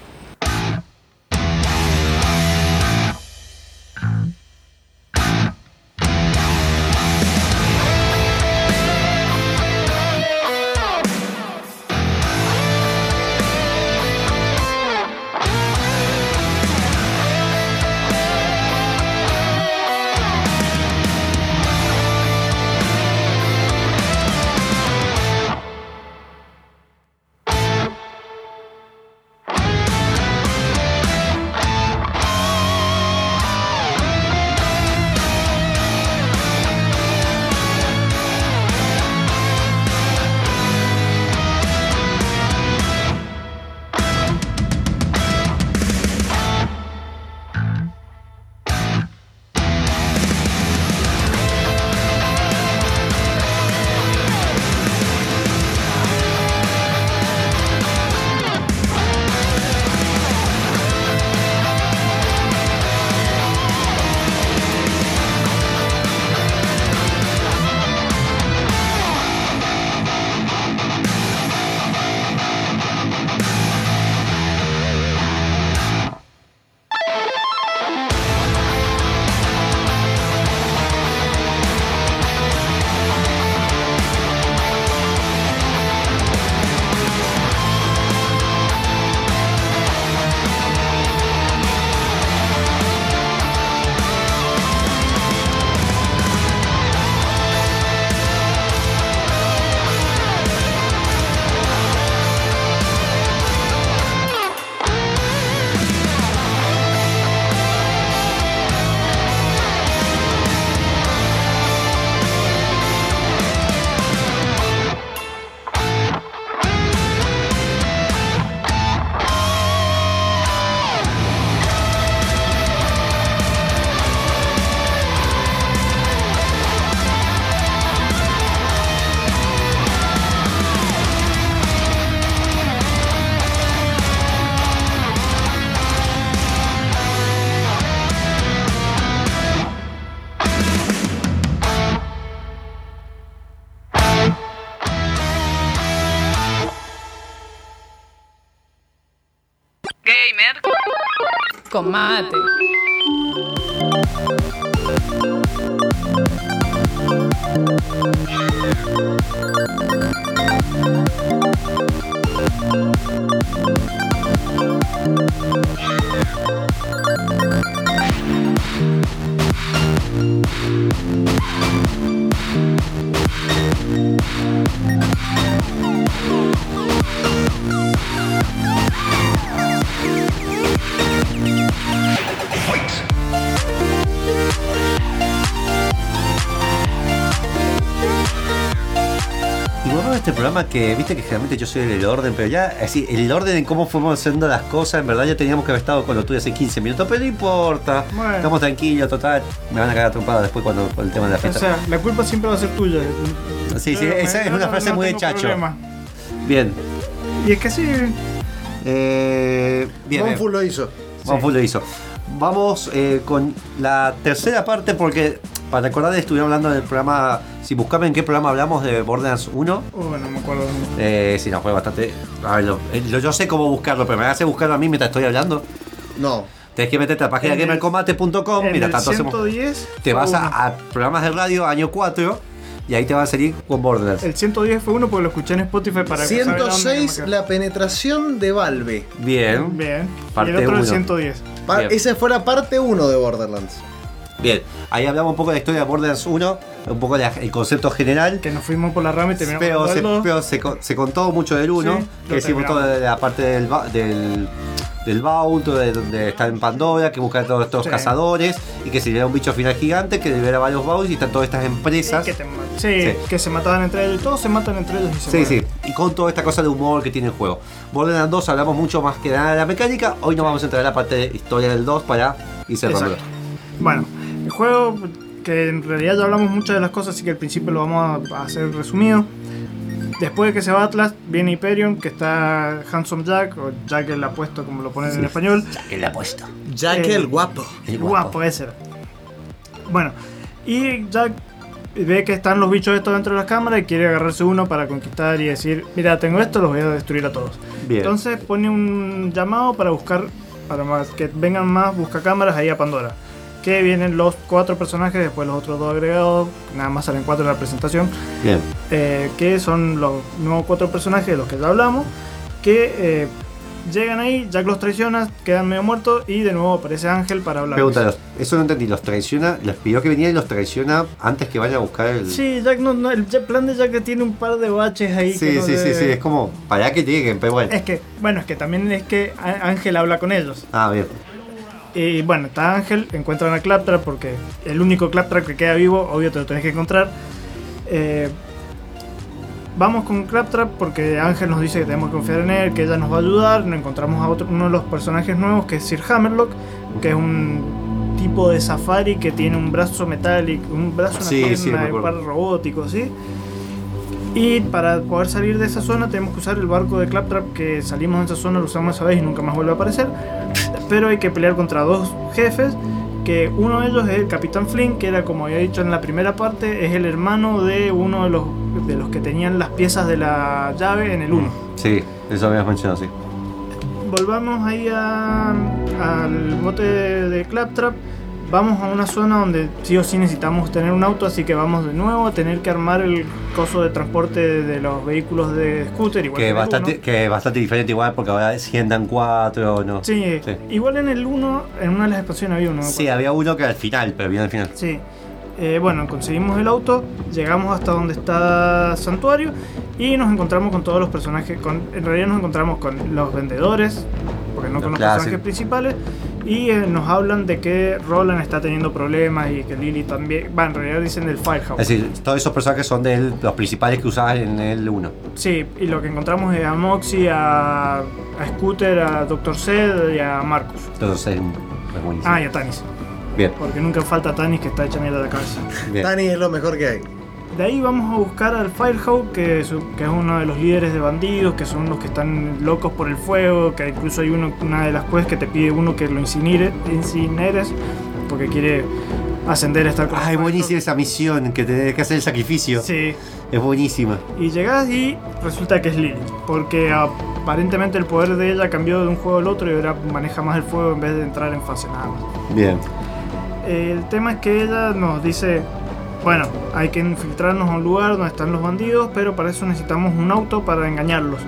Mate. Que, viste que generalmente yo soy el orden, pero ya, así, el orden en cómo fuimos haciendo las cosas, en verdad ya teníamos que haber estado con lo tuyo hace 15 minutos, pero no importa. Bueno. Estamos tranquilos, total. Me van a cagar trompada después cuando por el tema de la O fiesta. sea, la culpa siempre va a ser tuya. sí, sí, Yo no- esa es una no- frase no muy de chacho. problema. Bien. Y es que sí. Eh, bien. Bonfu lo hizo. Bonfu lo hizo. Vamos eh, con la tercera parte porque para recordar estuvieron hablando del programa, si buscaban en qué programa hablamos de Borderlands 1, Oh, no me acuerdo. eh, sí, no, fue bastante... A ver, lo- eh, yo, yo sé cómo buscarlo, pero me hace buscarlo a mí mientras estoy hablando. No. Tienes que meterte a la página En el- gamercombate.com, en mira, el tanto hacemos... 110 Te vas a, a programas de radio año 4 y ahí te va a salir con Borderlands. El 110 fue uno porque lo escuché en Spotify para saber dónde 106, me la penetración de Valve. Bien. Bien. Parte y el otro el uno. 110. Pa- Bien. Esa fue la parte 1 de Borderlands. Bien, ahí hablamos un poco de la historia de Borderlands 1, un poco del concepto general. Que nos fuimos por la rama y terminamos Pero, se, el pero se, con- se contó mucho del 1, Sí, que hicimos toda la parte del, del, del de donde está en Pandora, que buscan todos estos Sí. cazadores y que se libera un bicho final gigante que libera varios Vaults y están todas estas empresas. Que te ma- sí, Sí. que se mataban entre ellos. Todos se matan entre ellos y se Sí, mueren. sí, y con toda esta cosa de humor que tiene el juego. Borderlands 2 hablamos mucho más que nada de la mecánica, hoy no vamos a entrar en la parte de historia del 2 para ir cerrando. Bueno, el juego, que en realidad ya hablamos muchas de las cosas, así que al principio lo vamos a hacer resumido. Después de que se va Atlas, viene Hyperion, que está Handsome Jack, o Jack el apuesto, como lo ponen en español. [laughs] Jack el apuesto. Jack Eh, el guapo. El guapo. guapo. ese era. Bueno, y Jack ve que están los bichos estos dentro de las cámaras y quiere agarrarse uno para conquistar y decir, mira, tengo esto, los voy a destruir a todos. Bien. Entonces pone un llamado para buscar, para más, que vengan más buscacámaras ahí a Pandora. Que vienen los cuatro personajes, después los otros dos agregados, nada más salen cuatro en la presentación, Bien. eh, que son los nuevos cuatro personajes de los que ya hablamos, que eh, llegan ahí, Jack los traiciona, quedan medio muertos y de nuevo aparece Ángel para hablar. Pregúntalos, eso no entendí, los traiciona, los pidió que venían y los traiciona antes que vayan a buscar el... Sí, Jack no, no, el plan de Jack que tiene un par de baches ahí. que sí, no sí, sí, debe- sí, es como para que lleguen, pero bueno. Es que, bueno, es que también es que Ángel habla con ellos. Ah, bien. Y bueno, está Ángel, encuentran a Claptrap porque el único Claptrap que queda vivo, obvio te lo tenés que encontrar. Eh, vamos con Claptrap porque Ángel nos dice que tenemos que confiar en él, que ella nos va a ayudar. Nos encontramos a otro, uno de los personajes nuevos que es Sir Hammerlock, que es un tipo de safari que tiene un brazo metálico, un brazo, una Sí, pierna, sí, un par robótico, ¿sí? Y para poder salir de esa zona tenemos que usar el barco de Claptrap que salimos de esa zona, lo usamos esa vez y nunca más vuelve a aparecer. Pero hay que pelear contra dos jefes, que uno de ellos es el Capitán Flynn, que era como había dicho en la primera parte, es el hermano de uno de los, de los que tenían las piezas de la llave en el 1. Sí, eso habías mencionado, sí. Volvamos ahí a- al bote de, de Claptrap. Vamos a una zona donde sí o sí necesitamos tener un auto, así que vamos de nuevo a tener que armar el coso de transporte de los vehículos de scooter. Igual Que el bastante, uno. que bastante diferente igual porque ahora si andan cuatro no. Sí, igual en el 1, en una de las expansiones había uno. ¿no? Sí, había uno que al final, pero bien al final. Sí. Eh, bueno, conseguimos el auto, llegamos hasta donde está Santuario y nos encontramos con todos los personajes. Con, en realidad nos encontramos con los vendedores, porque no Los con los clásicos. personajes principales. Y eh, nos hablan de que Roland está teniendo problemas y que Lily también. Va, en realidad dicen del Firehouse. Es decir, todos esos personajes son de los principales que usabas en el 1. Sí, y lo que encontramos es a Moxie, a, a Scooter, a Dr. Zed y a Marcus. Entonces es, es buenísimo. Ah, y a Tanis. Bien. Porque nunca falta Tanis que está hecha mierda de la cabeza. Bien. Tani es lo mejor que hay. De ahí vamos a buscar al Firehouse, que es, que es uno de los líderes de bandidos, que son los que están locos por el fuego, que incluso hay uno, una de las quests que te pide uno que lo incinere, incineres, porque quiere ascender a estar con Ay, buenísima esa misión que tenés que hacer el sacrificio. Sí. Es buenísima. Y llegas y resulta que es Lily. Porque aparentemente el poder de ella cambió de un juego al otro y ahora maneja más el fuego en vez de entrar en fase nada más. Bien. El tema es que ella nos dice, bueno, hay que infiltrarnos a un lugar donde están los bandidos, pero para eso necesitamos un auto para engañarlos.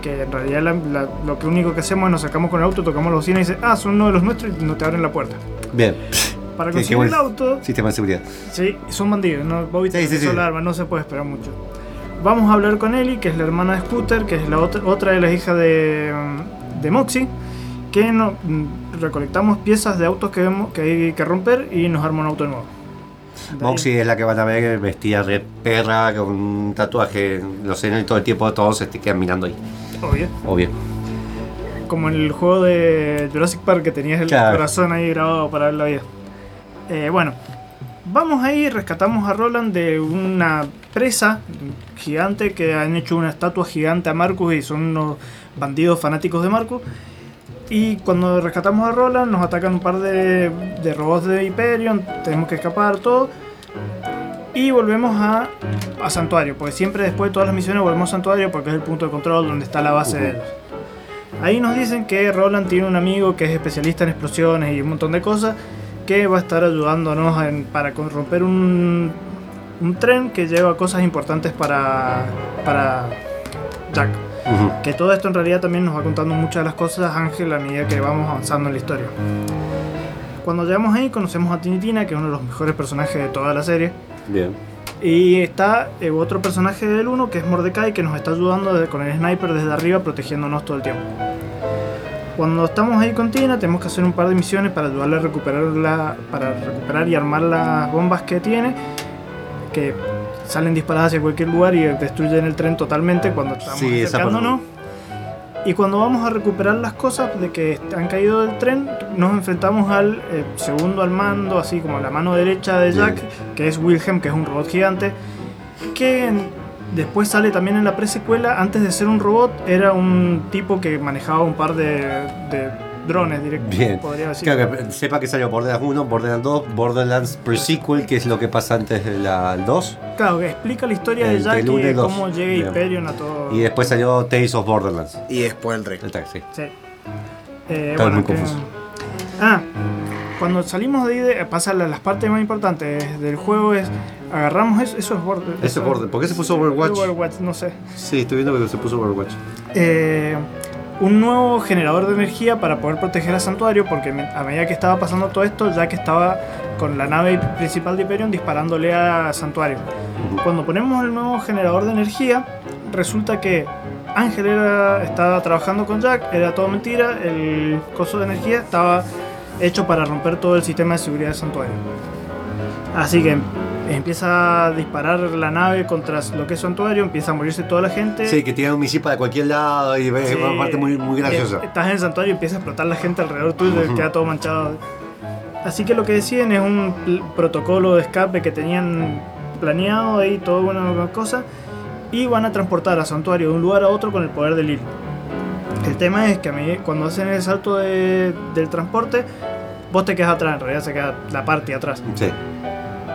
Que en realidad la- la- lo que único que hacemos es nos sacamos con el auto, tocamos la bocina y dice, ah, son uno de los nuestros y no te abren la puerta. Bien. Para conseguir el auto, Sistema de seguridad. Sí, son bandidos, ¿no? Viste Sí, sí, sí. las armas, no se puede esperar mucho. Vamos a hablar con Ellie, que es la hermana de Scooter, que es la otra, otra de las hijas de, de Moxie, que no, mm, recolectamos piezas de autos que, vemos, que hay que romper y nos arma un auto nuevo. Moxie es la que van a ver vestida de perra con un tatuaje los senos y todo el tiempo todos se te quedan mirando ahí. Obvio. Obvio. Como en el juego de Jurassic Park que tenías el Claro. corazón ahí grabado para ver la vida. Eh, bueno, vamos ahí, rescatamos a Roland de una presa gigante que han hecho una estatua gigante a Marcus y son unos bandidos fanáticos de Marcus. Y cuando rescatamos a Roland nos atacan un par de, de robots de Hyperion, tenemos que escapar todo. Y volvemos a, a Santuario, porque siempre después de todas las misiones volvemos a Santuario porque es el punto de control donde está la base de ellos. Ahí nos dicen que Roland tiene un amigo que es especialista en explosiones y un montón de cosas que va a estar ayudándonos en- para romper un, un tren que lleva cosas importantes para, para Jack. Que todo esto en realidad también nos va contando muchas de las cosas Ángel a medida que vamos avanzando en la historia. Cuando llegamos ahí conocemos a Tinitina, que es uno de los mejores personajes de toda la serie. Bien. Y está eh, otro personaje del 1 que es Mordecai que nos está ayudando desde- con el sniper desde arriba protegiéndonos todo el tiempo. Cuando estamos ahí con Tina tenemos que hacer un par de misiones para ayudarle a recuperar, la, para recuperar y armar las bombas que tiene que salen disparadas hacia cualquier lugar y destruyen el tren totalmente cuando estamos Sí, esa acercándonos. Y cuando vamos a recuperar las cosas de que han caído del tren, nos enfrentamos al eh, segundo al mando, así como a la mano derecha de Jack, que es Wilhelm, que es un robot gigante, que después sale también en la presecuela, antes de ser un robot, era un tipo que manejaba un par de, de drones directos, Bien. podría decir. Claro, que sepa que salió Borderlands 1, Borderlands 2, Borderlands Pre-Sequel, que es lo que pasa antes del 2. Claro, que explica la historia de Jack y cómo llega Bien. Hyperion a todo. Y después salió Tales of Borderlands. Y después el rey. El tag, sí. Sí. Eh, Estaba muy que- confuso. Ah, cuando salimos de ahí, de- pasa la- las partes más importantes del juego es agarramos eso, eso es Border. Eso es Border- ¿por qué se puso Overwatch? Overwatch, no sé. Sí, estoy viendo que se puso Overwatch. Eh, un nuevo generador de energía para poder proteger a Santuario, porque a medida que estaba pasando todo esto, ya que estaba con la nave principal de Hyperion disparándole a Santuario. Cuando ponemos el nuevo generador de energía, resulta que Ángel era, estaba trabajando con Jack, era todo mentira, el coso de energía estaba hecho para romper todo el sistema de seguridad de Santuario. Así que empieza a disparar la nave contra lo que es Santuario, empieza a morirse toda la gente. Sí, que tiene un misil para cualquier lado y es Sí. una parte muy, muy graciosa. Estás en el santuario y empieza a explotar la gente alrededor tuyo y Ujú. queda todo manchado. Así que lo que deciden es un protocolo de escape que tenían planeado ahí, toda una cosa. Y van a transportar a Santuario de un lugar a otro con el poder del hilo. El tema es que a mí, cuando hacen el salto de- del transporte, vos te quedas atrás, en realidad se queda la parte atrás. Sí.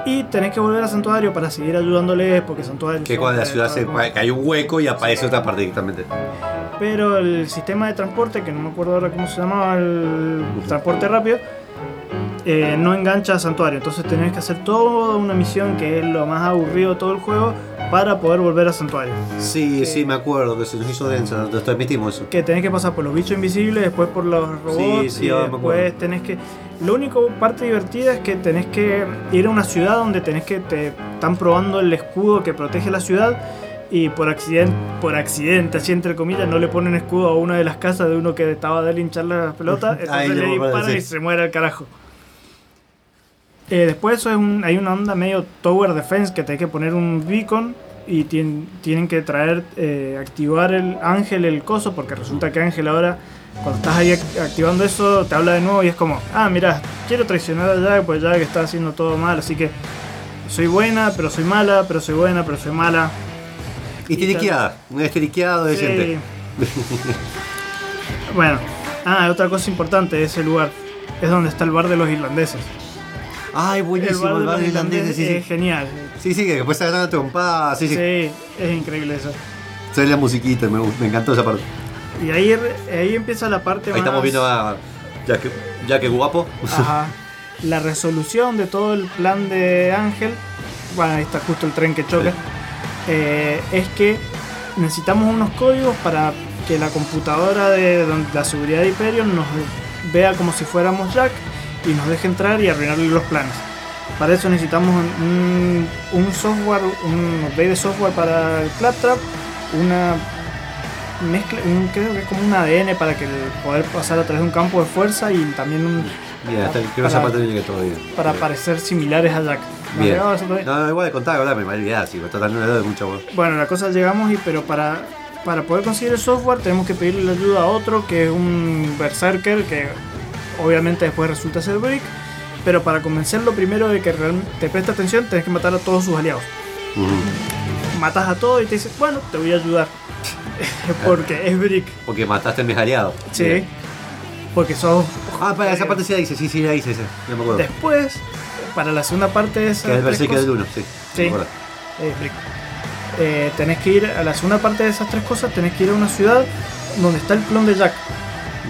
Y tenés que volver a Santuario para seguir ayudándoles porque Santuario... Que cuando la ciudad se que hay un hueco y aparece otra parte directamente. Pero el sistema de transporte, que no me acuerdo ahora cómo se llamaba, el transporte rápido, eh, no engancha a Santuario. Entonces tenés que hacer toda una misión que es lo más aburrido de todo el juego para poder volver a Santuario. Sí, sí, me acuerdo que se nos hizo densa, nos transmitimos eso. Que tenés que pasar por los bichos invisibles, después por los robots sí, y me acuerdo. después tenés que... Lo único parte divertida es que tenés que ir a una ciudad donde tenés que... Te están probando el escudo que protege la ciudad y por accidente, por accidente, así entre comillas, no le ponen escudo a una de las casas de uno que estaba de hinchar la pelota, [laughs] entonces le disparan y se muere al carajo. Eh, después eso es un- hay una onda medio tower defense que tenés que poner un beacon y tien- tienen que traer, eh, activar el ángel, el coso, porque resulta que ángel ahora, cuando estás ahí act- activando eso, te habla de nuevo y es como, ah, mira, quiero traicionar a Jack, pues Jack está haciendo todo mal, así que soy buena, pero soy mala, pero soy buena, pero soy mala. Histeriqueada, un histeriqueado decente. Bueno, ah, otra cosa importante de ese lugar es donde está el bar de los irlandeses. Ay, buenísimo, el bar de los irlandeses, irlandeses sí, sí. es genial. Sí, sí, que después se agarran a trompadas, sí, sí. Sí, es increíble eso. Sale la musiquita, me, me encantó esa parte. Y ahí, ahí empieza la parte Ahí más... estamos viendo a Jack, Jack Guapo. Ajá. [laughs] La resolución de todo el plan de Ángel, bueno, ahí está justo el tren que choca, eh, es que necesitamos unos códigos para que la computadora de don- la seguridad de Hyperion nos vea como si fuéramos Jack y nos deje entrar y arruinarle los planes. Para eso necesitamos un, un software, un update de software para el Claptrap, una mezcla, un, creo que es como un ADN para que el- poder pasar a través de un campo de fuerza y también un Bien, hasta creo que esa para- parte no llegué todavía. para Bien. parecer similares a Jack. ¿No Bien. No, no, igual de contar, ahora me va a olvidar, si me está dando de mucho amor. Bueno, la cosa llegamos y pero para para poder conseguir el software tenemos que pedirle la ayuda a otro que es un berserker que obviamente después resulta ser Brick, pero para convencerlo primero de que realmente te preste atención tenés que matar a todos sus aliados. Matas a todos y te dice, bueno, te voy a ayudar. [laughs] Porque es Brick. Porque mataste a mis aliados. Sí. Porque sos... Ah, para esa parte sí la hice, sí, sí la hice, esa. No me acuerdo. Después, para la segunda parte de esas Que es el cosas- del 1, sí. Sí. me Brick. Eh, tenés que ir a la segunda parte de esas tres cosas, tenés que ir a una ciudad donde está el clon de Jack.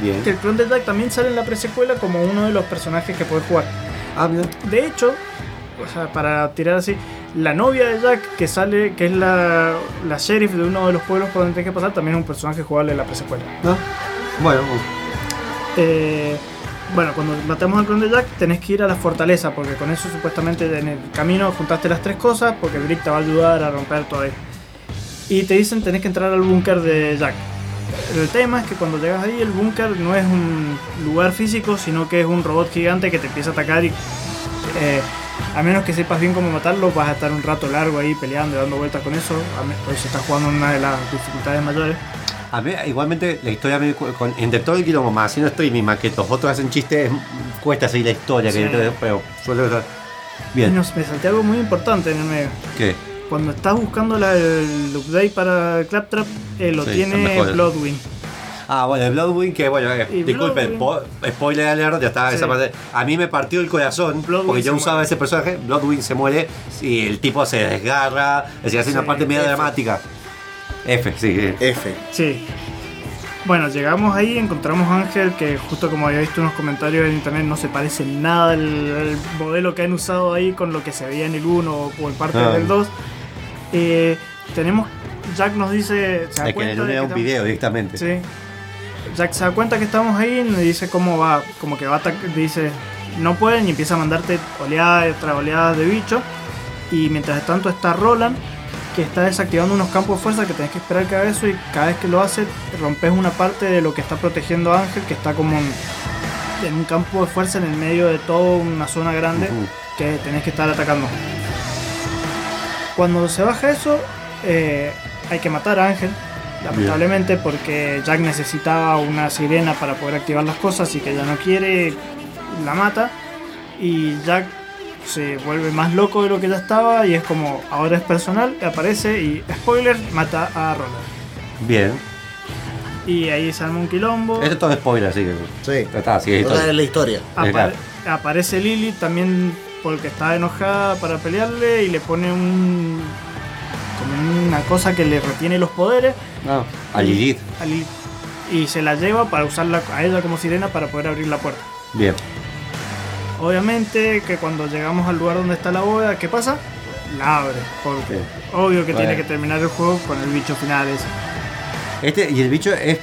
Bien. Que el clon de Jack también sale en la presecuela como uno de los personajes que puedes jugar. Ah. De hecho, o sea, para tirar así, la novia de Jack que sale, que es la, la sheriff de uno de los pueblos por donde tienes que pasar, también es un personaje jugable en la presecuela. Bueno, Eh, bueno, cuando matamos al clon de Jack, tenés que ir a la fortaleza, porque con eso supuestamente en el camino juntaste las tres cosas, porque Brick te va a ayudar a romper todo ahí. Y te dicen tenés que entrar al búnker de Jack. El tema es que cuando llegas ahí, el búnker no es un lugar físico, sino que es un robot gigante que te empieza a atacar y eh, a menos que sepas bien cómo matarlo, vas a estar un rato largo ahí peleando y dando vueltas con eso. Por eso estás jugando una de las dificultades mayores. A mí, igualmente, la historia, con, entre todo el quilombo más, si no estoy misma que los otros hacen chistes, cuesta seguir la historia, que Sí. pero suele estar. Y Bien. nos, me salté algo muy importante en el medio. ¿Qué? Cuando estás buscando la- el update para Claptrap, eh, lo Sí, tiene. Bloodwind. Ah, bueno, el Bloodwind, que bueno, eh, disculpen, po- spoiler alert, ya está Sí. esa parte. A mí me partió el corazón porque yo usaba ese personaje, Bloodwind se muere y el tipo se desgarra, es decir, hace Sí, una parte media F. dramática. F, sí. F. Sí. Bueno, llegamos ahí, encontramos a Ángel, que justo como había visto unos comentarios en internet, no se parece en nada el modelo que han usado ahí con lo que se veía en el 1 o o en parte Ah. del 2. Eh, tenemos, Jack nos dice, se da que de que un estamos- video directamente. Sí. Jack se da cuenta que estamos ahí y nos dice cómo va, como que va dice no pueden y empieza a mandarte oleadas tras oleadas de bicho. Y mientras tanto está Roland, que está desactivando unos campos de fuerza que tenés que esperar haga eso y cada vez que lo hace rompes una parte de lo que está protegiendo a Ángel, que está como en, en un campo de fuerza en el medio de toda una zona grande que tenés que estar atacando. Cuando se baja eso, eh, hay que matar a Ángel, lamentablemente, porque Jack necesitaba una sirena para poder activar las cosas y que ya no quiere, la mata. Y Jack se vuelve más loco de lo que ya estaba y es como, ahora es personal, aparece y, spoiler, mata a Roland. Bien. Y ahí se arma un quilombo. Esto es todo spoiler, así que. Sí. Está, sí, es la historia. Apare- aparece Lily también porque está enojada para pelearle y le pone un como una cosa que le retiene los poderes No, a Lilith. a Lily. y se la lleva para usarla a ella como sirena para poder abrir la puerta. Bien. Obviamente que cuando llegamos al lugar donde está la bóveda, ¿qué pasa? La abre, porque obvio que tiene que terminar el juego con el bicho final ese. Este, y el bicho es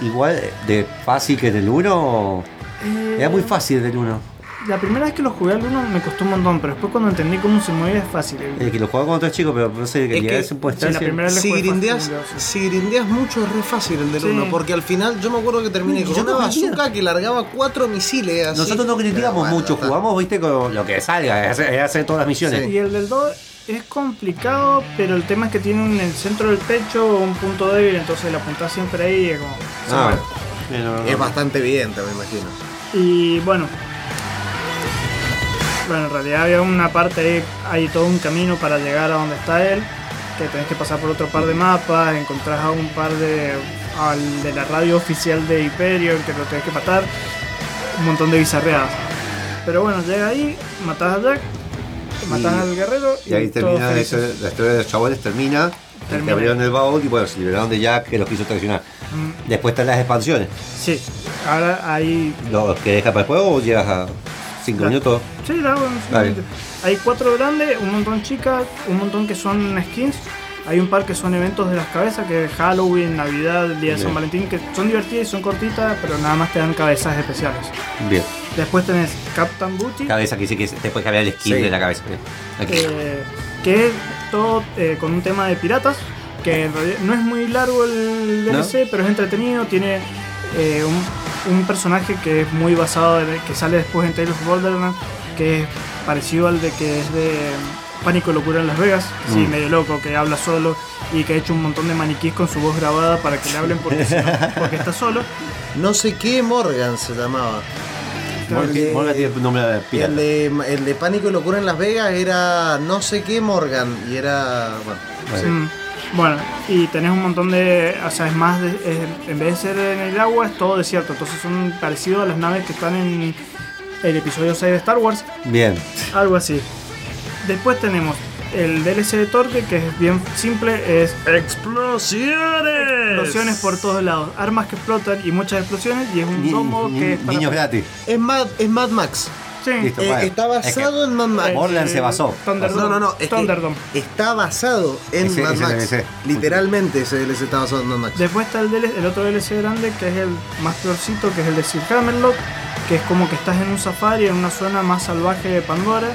igual de fácil que del 1. Eh, Era muy fácil del 1. La primera vez que lo jugué al 1 me costó un montón, pero después cuando entendí cómo se movía es fácil. El que lo jugaba con otros chicos, pero no sé, que Es que sí, la primera vez si grindeas, si mucho es re fácil el del Sí. 1, porque al final yo me acuerdo que terminé Y con yo una no bazooka que largaba cuatro misiles así. Nosotros no criticamos bueno, mucho, está. jugamos, viste, con lo que salga, es hacer, es hacer todas las misiones. Y el del 2 es complicado, pero el tema es que tiene en el centro del pecho un punto débil, entonces la apuntás siempre ahí y es como. Ah, Es bastante evidente, me imagino. Y bueno. Bueno, en realidad había una parte ahí, hay todo un camino para llegar a donde está él, que tenés que pasar por otro par de mapas, encontrás a un par de. al de la radio oficial de Hyperion, que lo tenés que matar, un montón de bizarreadas. Pero bueno, llega ahí, matas a Jack, matas Y- al guerrero Y ahí todos termina eso- la historia de los chabones termina. Termina. Que abrieron el baúl y bueno, se liberaron de Jack que los quiso traicionar. Mm, Después están las expansiones. sí, ahora hay ¿Lo que deja para después o llegas a 5 Ya. minutos? Sí, la hago en Dale. cinco minutos. Hay cuatro grandes, un montón chicas, un montón que son skins. Hay un par que son eventos de las cabezas, que es Halloween, Navidad, el Día de San. Valentín, que son divertidas y son cortitas, pero nada más te dan cabezas especiales. Bien. Después tenés Captain Booty, Cabeza que dice que te puedes cambiar el skin Sí. de la cabeza. Bien. Aquí. eh, que es todo eh, con un tema de piratas, que en realidad no es muy largo el ¿No? DLC, pero es entretenido, tiene eh, un, un personaje que es muy basado, en, que sale después en Tales of Borderlands, que es parecido al de que es de Pánico y Locura en Las Vegas, sí, Mm. medio loco, que habla solo y que ha hecho un montón de maniquís con su voz grabada para que le hablen porque, si no- [laughs] porque está solo. No sé qué Morgan se llamaba. Morgan El de- Morgan tiene nombre de pirata. el de, el de Pánico y Locura en Las Vegas era no sé qué Morgan. Y era. Bueno. Mm, Bueno, y tenés un montón de. O sea, es más. de- es- en vez de ser en el agua, es todo desierto. Entonces son parecidos a las naves que están en el episodio 6 de Star Wars. Bien. Algo así. Después tenemos el DLC de Torque, que es bien simple: es ¡Explosiones! explosiones por todos lados, armas que explotan y muchas explosiones. Y es un ni- que es para. niños gratis. Es Mad, es Mad Max. Sí. Listo, Eh, bueno. está basado en Mad Max. Borderlands se basó. Thunderdome. No, no, no. Es Thunderdome. está basado en Ese- Mad Max. Literalmente ese DLC está basado en Mad Max. Después está el, DLC el otro DLC grande que es el más peorcito, que es el de Sir Hammerlock, que es como que estás en un safari en una zona más salvaje de Pandora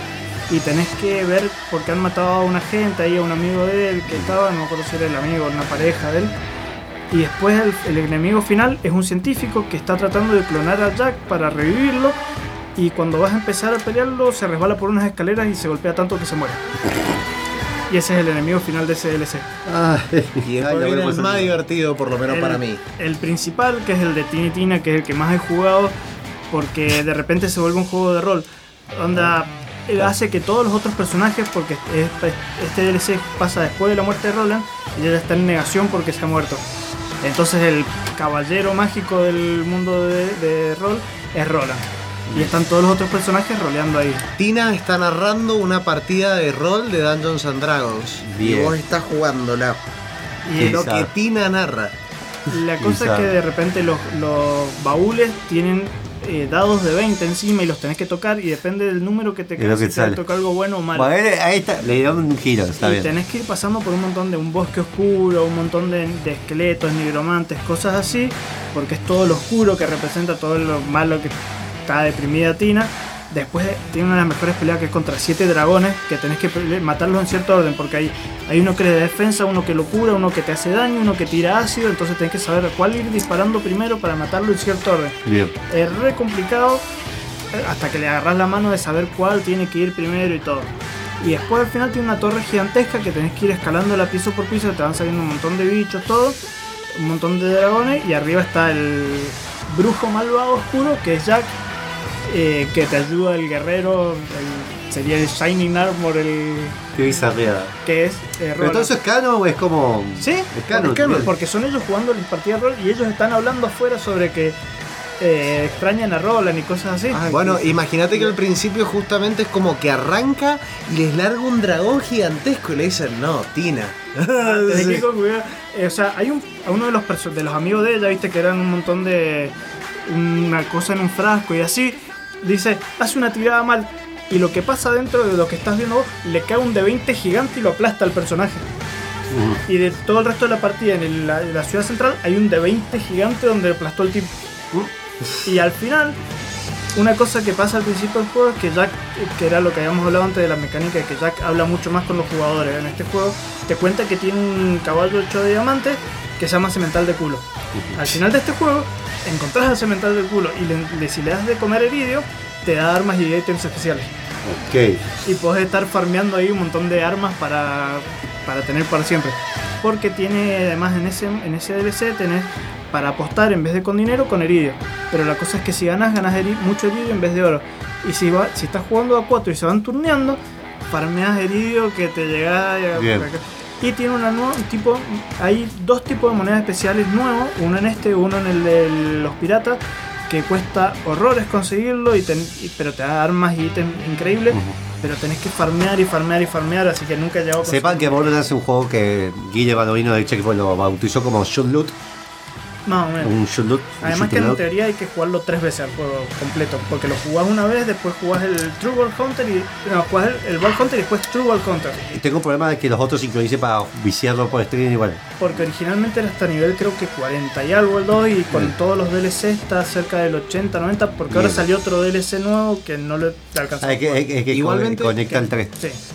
y tenés que ver por qué han matado a una gente, ahí a un amigo de él que estaba, no me acuerdo si era el amigo o una pareja de él. Y después el, el enemigo final es un científico que está tratando de clonar a Jack para revivirlo y cuando vas a empezar a pelearlo se resbala por unas escaleras y se golpea tanto que se muere. Y ese es el enemigo final de ese DLC. Y después viene el más divertido, por lo menos el, para mí. El principal, que es el de Tiny Tina, que es el que más he jugado, porque de repente se vuelve un juego de rol. Onda, hace que todos los otros personajes, porque este, este DLC pasa después de la muerte de Roland, y ella está en negación porque se ha muerto. Entonces el caballero mágico del mundo de, de rol es Roland. Y están todos los otros personajes roleando ahí. Tina está narrando una partida de rol de Dungeons and Dragons. Bien. Y vos estás jugándola. Y Y lo que Tina narra. La cosa es que de repente los, los baúles tienen eh, dados de 20 encima y los tenés que tocar y depende del número que te Es lo cae, que si te toca algo bueno o malo. Bueno, ahí- ahí está, le dieron un giro, está y bien. tenés que ir pasando por un montón de un bosque oscuro, un montón de, de esqueletos, nigromantes, cosas así, porque es todo lo oscuro que representa todo lo malo que está deprimida Tina. Después tiene una de las mejores peleas que es contra siete dragones, que tenés que matarlos en cierto orden, porque hay, hay uno que le da defensa, uno que lo cura, uno que te hace daño, uno que tira ácido, entonces tenés que saber cuál ir disparando primero para matarlo en cierto orden. Bien. Es re complicado eh, hasta que le agarras la mano de saber cuál tiene que ir primero y todo. Y después al final tiene una torre gigantesca que tenés que ir escalando la piso por piso, te van saliendo un montón de bichos, todo, un montón de dragones y arriba está el brujo malvado oscuro que es Jack, eh, que te ayuda el guerrero, el- sería el Shining Armor, el Qué bizarreada. que es... eh, ¿Pero todo eso es canon o es como.? Sí, es canon. es canon, bien. porque son ellos jugando las partidas de rol y ellos están hablando afuera sobre que eh, extrañan a Roland y cosas así. Bueno, imagínate que al principio justamente es como que arranca y les larga un dragón gigantesco y le dicen, no, Tina. [laughs] Cuidado. Eh, o sea, hay un, a uno de los, de los amigos de ella, viste que eran un montón de. una cosa en un frasco y así. Dice, hace una tirada mal. Y lo que pasa dentro de lo que estás viendo vos, le cae un de 20 gigante y lo aplasta al personaje. Y de todo el resto de la partida, en el- la, en la ciudad central, hay un de 20 gigante donde aplastó el tipo. Y al final, una cosa que pasa al principio del juego es que Jack, que era lo que habíamos hablado antes de la mecánica, que Jack habla mucho más con los jugadores. En este juego te cuenta que tiene un caballo hecho de diamantes que se llama Cemental de Culo. Al final de este juego, encontrás al Cemental de Culo y le- le- si le das de comer heridio, te da armas y ítems especiales. Ok. Y podés estar farmeando ahí un montón de armas para, para tener para siempre. Porque tiene además en ese, en ese DLC tenés para apostar en vez de con dinero, con heridio. Pero la cosa es que si ganas, ganas heri- mucho heridio en vez de oro. Y si, va, si estás jugando a 4 y se van turneando, farmeas heridio que te llega a- Bien. Y tiene una nueva un tipo. Hay dos tipos de monedas especiales nuevos, uno en este, uno en el de los piratas, que cuesta horrores conseguirlo, y ten- y- pero te da armas y ítems increíbles, pero tenés que farmear y farmear y farmear, así que nunca llegado a Sepan que Borderlands es un juego que Guille Balorino de Checkpoint lo bautizó como shoot loot. Más o menos. Un Además que en teoría hay que jugarlo tres veces al juego completo, porque lo jugás una vez, después jugás el True Ball Hunter y no, jugás el, el Ball Hunter y después True Ball Hunter. Y tengo un problema de que los otros sincronicen para viciarlo por stream igual. Porque originalmente era hasta nivel creo que 40 y algo el 2 y con todos los DLC está cerca del 80, 90, porque ahora salió otro DLC nuevo que no lo alcanzó. Ah, es que, es que- que Igualmente- conecta el 3.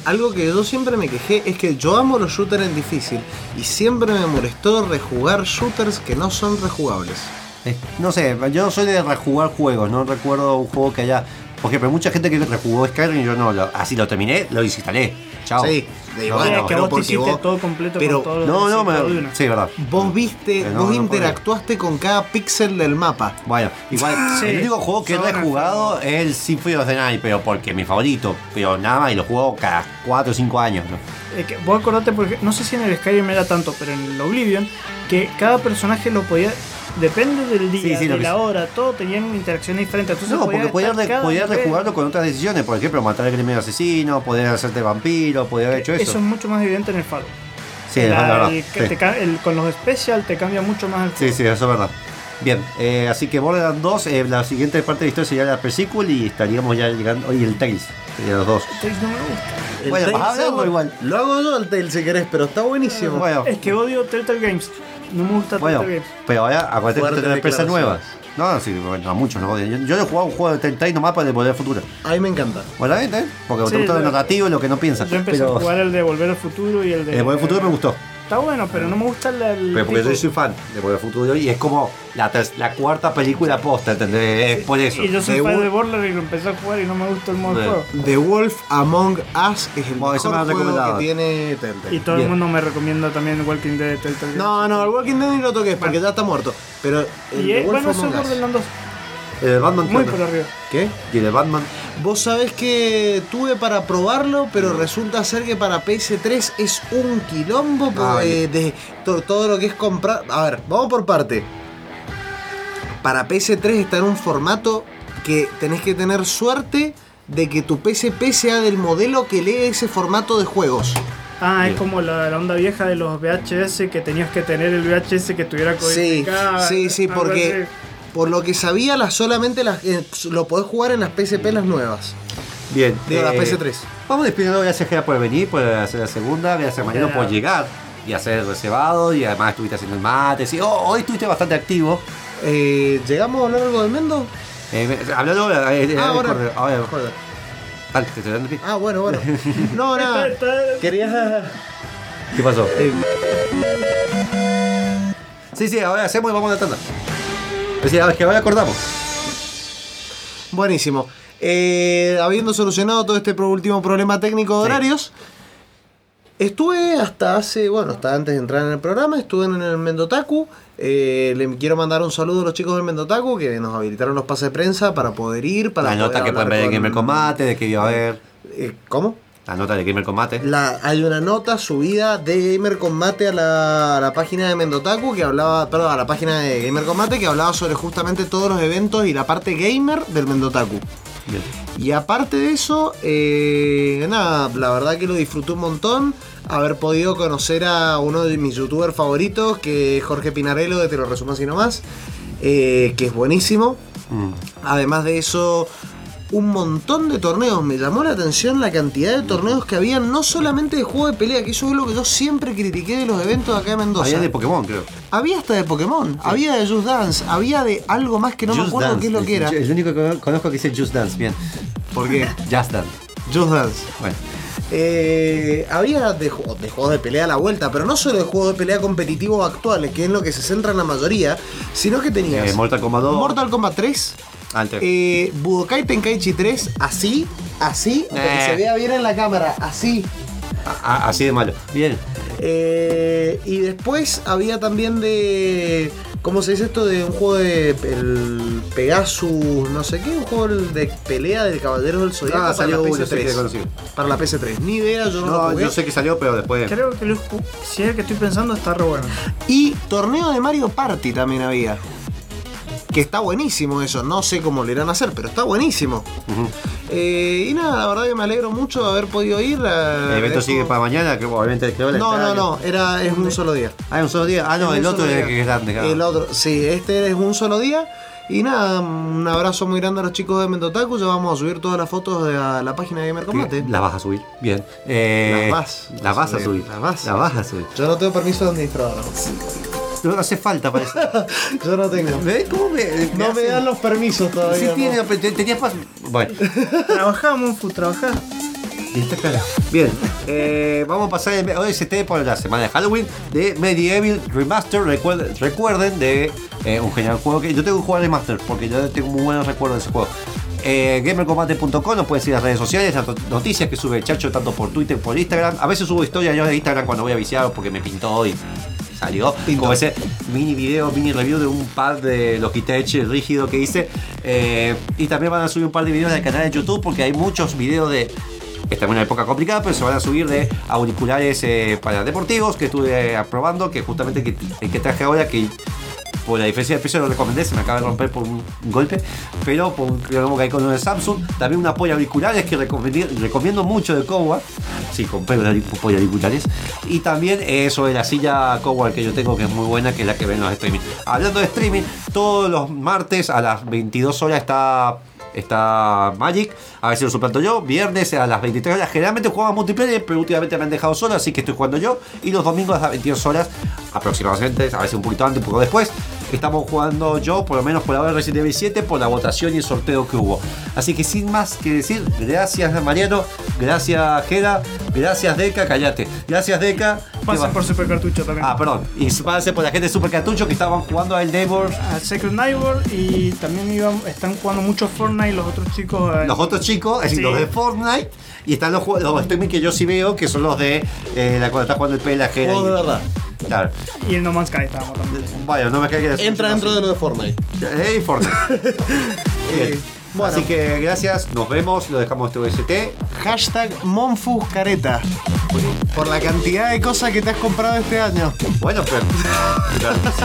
Algo que yo siempre me quejé es que yo amo los shooters en difícil y siempre me molestó rejugar shooters que no son rejugables. Eh, No sé, yo soy de rejugar juegos, no recuerdo un juego que haya. Por ejemplo, mucha gente que rejugó Skyrim y yo no. lo- así lo terminé, lo desinstalé. Chao. Sí, de igual, es no, que pero vos te porque hiciste vos- todo completo pero- con No, no, me, sí, verdad. Vos viste, Eh, no, vos no interactuaste con cada píxel del mapa. Bueno, igual, Sí, el único juego que he son rejugado es el Symphony of the Night, pero porque es mi favorito. Pero nada más, y lo juego cada 4 o 5 años. ¿no? Eh, que vos acordate, porque no sé si en el Skyrim era tanto, pero en el Oblivion, que cada personaje lo podía. Depende del día, Sí, sí, de la sí. hora, todo tenían interacciones diferentes. Entonces No, porque podías, re- rejugarlo con otras decisiones. Por ejemplo, matar al crimen asesino, poder hacerte vampiro, poder haber hecho eso. Eso es mucho más evidente en el Faro. Sí, es La- verdad. el- sí. te ca- el- con los special te cambia mucho más el Sí, juego. sí, eso es verdad. Bien, eh, así que Borderlands 2, eh, la siguiente parte de la historia sería la pre-sequel y estaríamos ya llegando. Oye, el Tales, sería los dos. Entonces no me gusta. El Bueno, Tales vas a hablarlo igual. Lo hago yo al Tale si querés, pero está buenísimo. Bueno, Es que odio Telltale Games. No me gusta bueno, Telltale Games. pero ahora acuérdate que empresas nuevas. declaraciones. No, sí, bueno, a muchos no. Yo, yo he jugado un juego de Telltale nomás para el Poder Futuro. A mí me encanta. Bueno, ¿eh? Porque Sí, te gusta lo narrativo y lo que no piensas. Yo empecé pero a jugar el de Volver al Futuro y el de. el Poder Futuro me gustó. Está bueno, pero no me gusta el. el Pero porque tipo- yo soy fan de Poder Futuro y es como la, la cuarta película posta, ¿entendés? Es por eso. Y yo soy The fan de Borderlands y lo empecé a jugar y no me gusta el modo de juego. The Wolf Among Us es el Bueno, me mejor juego que tiene Telltale. Y todo Bien. el mundo me recomienda también Walking Dead de Telltale. No, no, el Walking Dead ni lo toques porque ya está muerto. Pero el Y The es, Wolf bueno, Among Us. Borderlands 2. El de Batman, ¿qué Muy por arriba. ¿Qué? Y el de Batman. Vos sabés que tuve para probarlo, pero resulta ser que para PS3 es un quilombo Ah, de to- todo lo que es comprar. A ver, vamos por parte. Para PS3 está en un formato que tenés que tener suerte de que tu PSP sea del modelo que lee ese formato de juegos. Ah, Bien. es como la, la onda vieja de los VHS que tenías que tener el VHS que tuviera Sí, codificado. sí, sí, algo porque así. Por lo que sabía, las, solamente las, eh, lo podés jugar en las PSP las nuevas. Bien. Digo, las eh, PS3. Vamos despidiendo, gracias Gera por venir, por hacer la segunda, gracias Mariano por llegar y hacer reservado y además estuviste haciendo el mate. Sí, oh, hoy estuviste bastante activo. Eh, ¿Llegamos a hablar algo de Mendo? Eh, hablando ahora, Ah, ahora. ahora, dale, te estoy dando pie. Ah, bueno, bueno. [laughs] No, nada. Está- está- Quería. ¿Qué pasó? eh, Sí, sí, ahora hacemos y vamos a la tanda. Es decir, ahora que ahora acordamos. Buenísimo. Eh, habiendo solucionado todo este último problema técnico de Sí. horarios, estuve hasta hace, bueno, hasta antes de entrar en el programa, estuve en el Mendotaku. Eh, le quiero mandar un saludo a los chicos del Mendotaku que nos habilitaron los pases de prensa para poder ir, para La nota que pueden ver en Gamer Combate, de que iba a haber. Eh, ¿Cómo? La nota de Gamer Combate. La, hay una nota subida de Gamer Combate a la, a la página de Mendotaku que hablaba, perdón, a la página de Gamer Combate que hablaba sobre justamente todos los eventos y la parte gamer del Mendotaku. Bien. Y aparte de eso, eh, nada, la verdad que lo disfruté un montón. Haber podido conocer a uno de mis youtubers favoritos, que es Jorge Pinarello, de Te lo resumo así nomás, eh, que es buenísimo. Mm. Además de eso, un montón de torneos. Me llamó la atención la cantidad de torneos que había, no solamente de juego de pelea, que eso es lo que yo siempre critiqué de los eventos acá en Mendoza. Había de Pokémon, creo. Había hasta de Pokémon, había de Just Dance, había de algo más que no me acuerdo Dance. qué es lo que era. El, único que conozco que dice Just Dance, bien. ¿Por qué? Just Dance. Just Dance. Bueno. Eh, había de, de juegos de pelea a la vuelta, pero no solo de juegos de pelea competitivos actuales, que es lo que se centra en la mayoría, sino que tenías Eh, Mortal Kombat 2. Mortal Kombat 3, Antes. eh, Budokai Tenkaichi 3, así, así, para que Eh. se vea bien en la cámara, así. A- a- así de malo. Bien. Eh, y después había también de. ¿Cómo se dice esto? De un juego de. El Pegasus, no sé qué, un juego de pelea del Caballero del Zodiaco Ah, para salió la sí que PS3. conocí. para la PS3. Ni idea, yo no, lo No, jugué. yo sé que salió, pero después. Creo que lo, si es el que estoy pensando está re bueno. Y torneo de Mario Party también había. Que está buenísimo eso, no sé cómo lo irán a hacer, pero está buenísimo. Eh, y nada, la verdad que me alegro mucho de haber podido ir. a- El evento sigue para mañana, que obviamente creo No, no, no, era, es un solo día. Ah, es un solo día. Ah, no, Es el otro es que es grande. claro. El otro, sí, este es un solo día. Y nada, un abrazo muy grande a los chicos de Mendotaku. Ya vamos a subir todas las fotos de la, la página de Gamer Combate. Las vas a subir. Bien. Eh, Las vas. Las vas a subir, subir. las vas. Las vas a subir. Yo no tengo permiso de administrador. No hace falta para [laughs] eso. Yo no tengo. ¿Ves cómo me.? No me dan los permisos todavía. Sí ¿no? tiene, tenías Bueno. [laughs] Trabajamos, fu, trabajar. Y está claro. Bien, eh, vamos a pasar el OST por la semana de Halloween de Medieval Remaster. Recuerden, recuerden de eh, un genial juego que yo tengo que jugar Remaster porque yo tengo muy buenos recuerdos de ese juego. Eh, gamercombate.com nos pueden seguir las redes sociales, las not- noticias que sube el chacho tanto por Twitter como por Instagram. A veces subo historias yo de Instagram cuando voy a viciar porque me pintó y salió. Como ese mini video, mini review de un par de Logitech rígido que hice. Eh, y también van a subir un par de videos del canal de YouTube porque hay muchos videos de Estamos en una época complicada, pero se van a subir de auriculares eh, para deportivos que estuve eh, probando, que justamente que, el que traje ahora, que por la diferencia de precio lo recomendé, se me acaba de romper por un golpe, pero por creo que hay con uno de Samsung, también un apoyo a auriculares que recomendé- recomiendo mucho de Kowa, sí, compré un apoyo a auriculares, y también eso de la silla Kowa que yo tengo, que es muy buena, que es la que ven en los streaming. Hablando de streaming, todos los martes a las 22 horas está está Magic, a ver si lo suplanto yo. Viernes a las 23 horas, generalmente jugaba multiplayer, pero últimamente me han dejado solo, así que estoy jugando yo. Y los domingos a las 22 horas, aproximadamente, a veces un poquito antes, un poco después, estamos jugando yo, por lo menos por ahora, Resident Evil 7, por la votación y el sorteo que hubo. Así que sin más que decir, gracias Mariano, gracias Gera, gracias Deca, callate. Gracias Deca. ¿Qué Pasen por Super Cartucho también. Ah, perdón. Y pásense por la gente de Super Cartucho que estaban jugando al Neighbor. A Secret Neighbor y también iban, están jugando mucho Fortnite los otros chicos. eh, Los otros chicos, es decir, Sí. los de Fortnite. Y están los, juegos- los streaming que yo sí veo, que son los de eh, la cuando está jugando el PLG. Juegos de verdad. Claro. Y el No Man's Sky estábamos también. Bueno, no me queda que Entra dentro de lo de Fortnite. Eh, y Fortnite. [laughs] Bien. bueno. Así que gracias, nos vemos, lo dejamos este OST. Hashtag Monfuscareta. Por la cantidad de cosas que te has comprado este año. Bueno, pero. Claro, sí.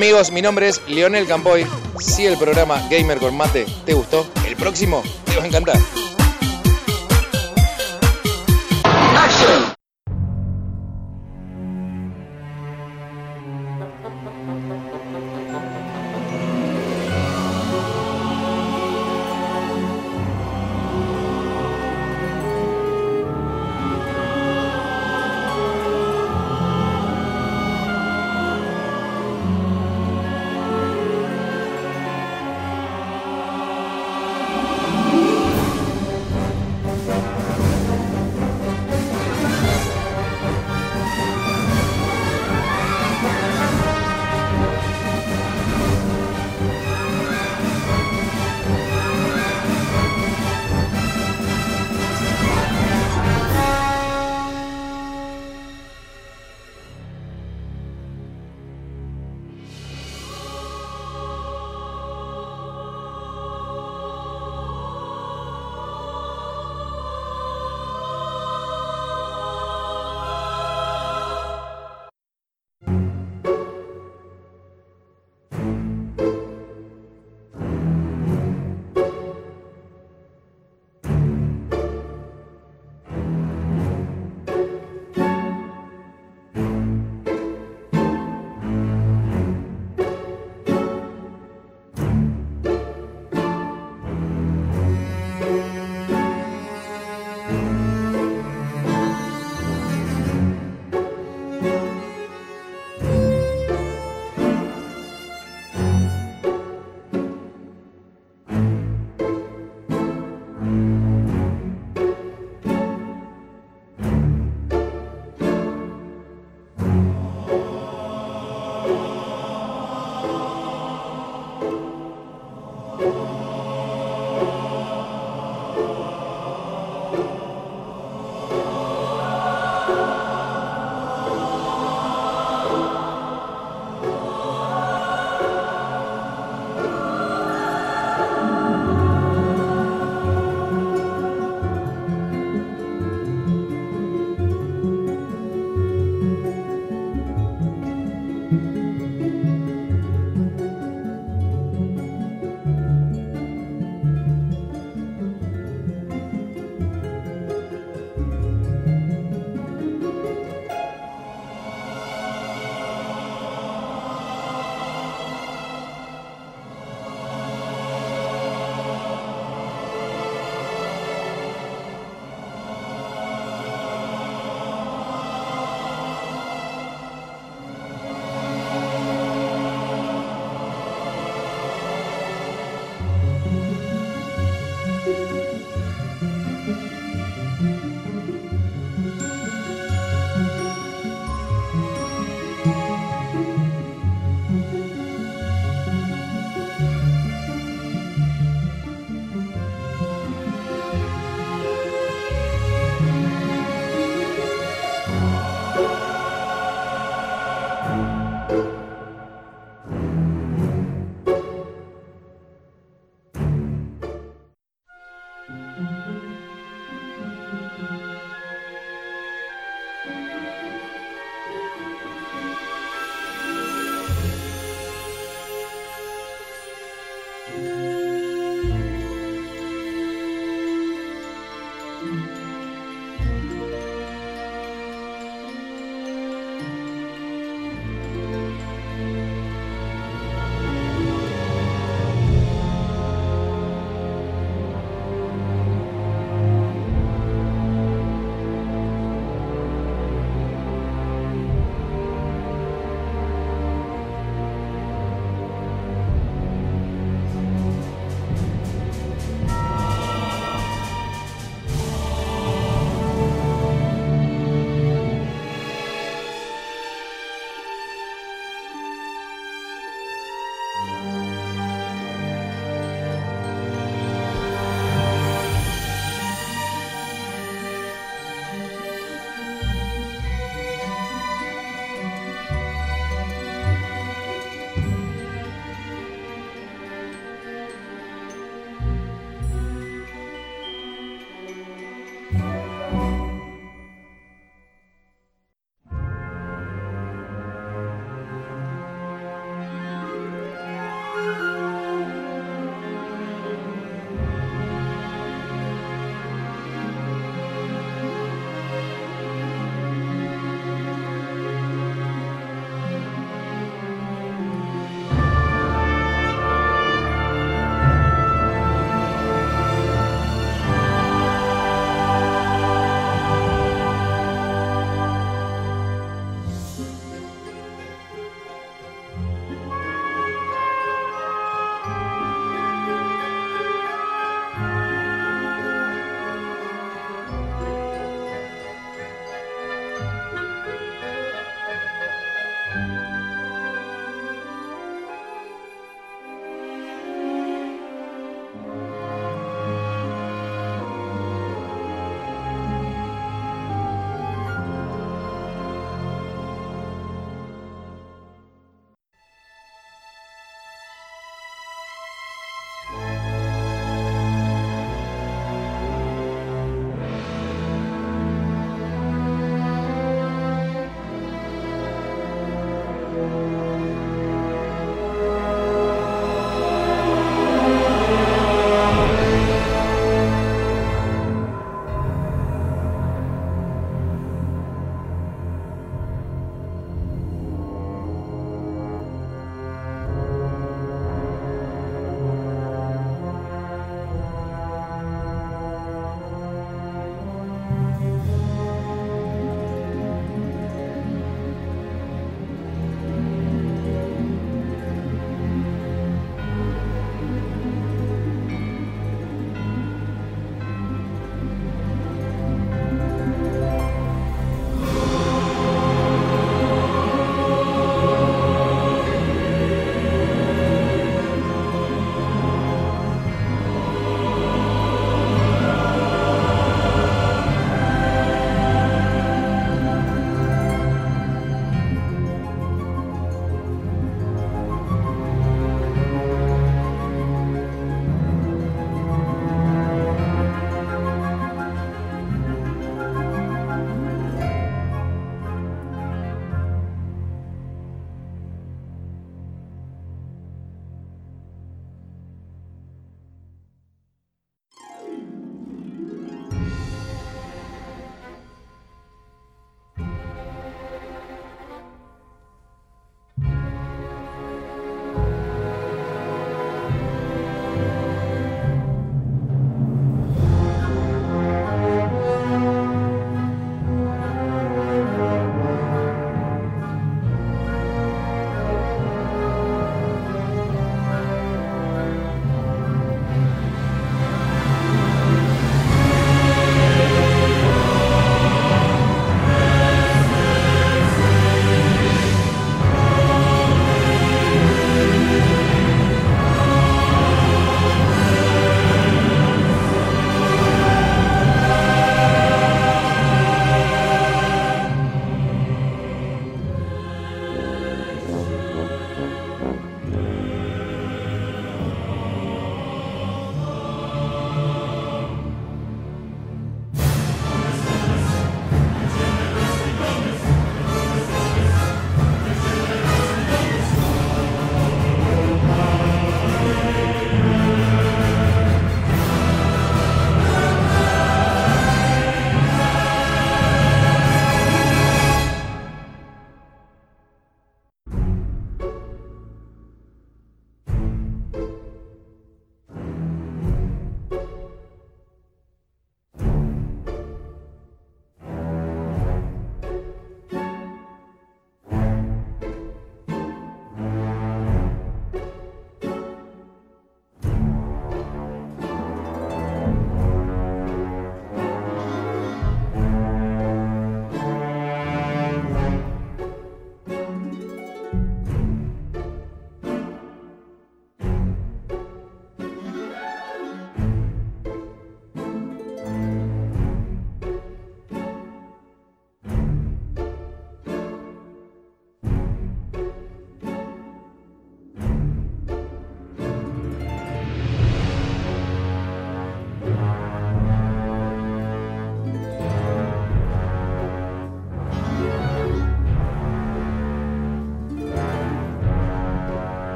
Amigos, mi nombre es Leonel Campoy. Si el programa Gamer con Mate te gustó, el próximo te va a encantar.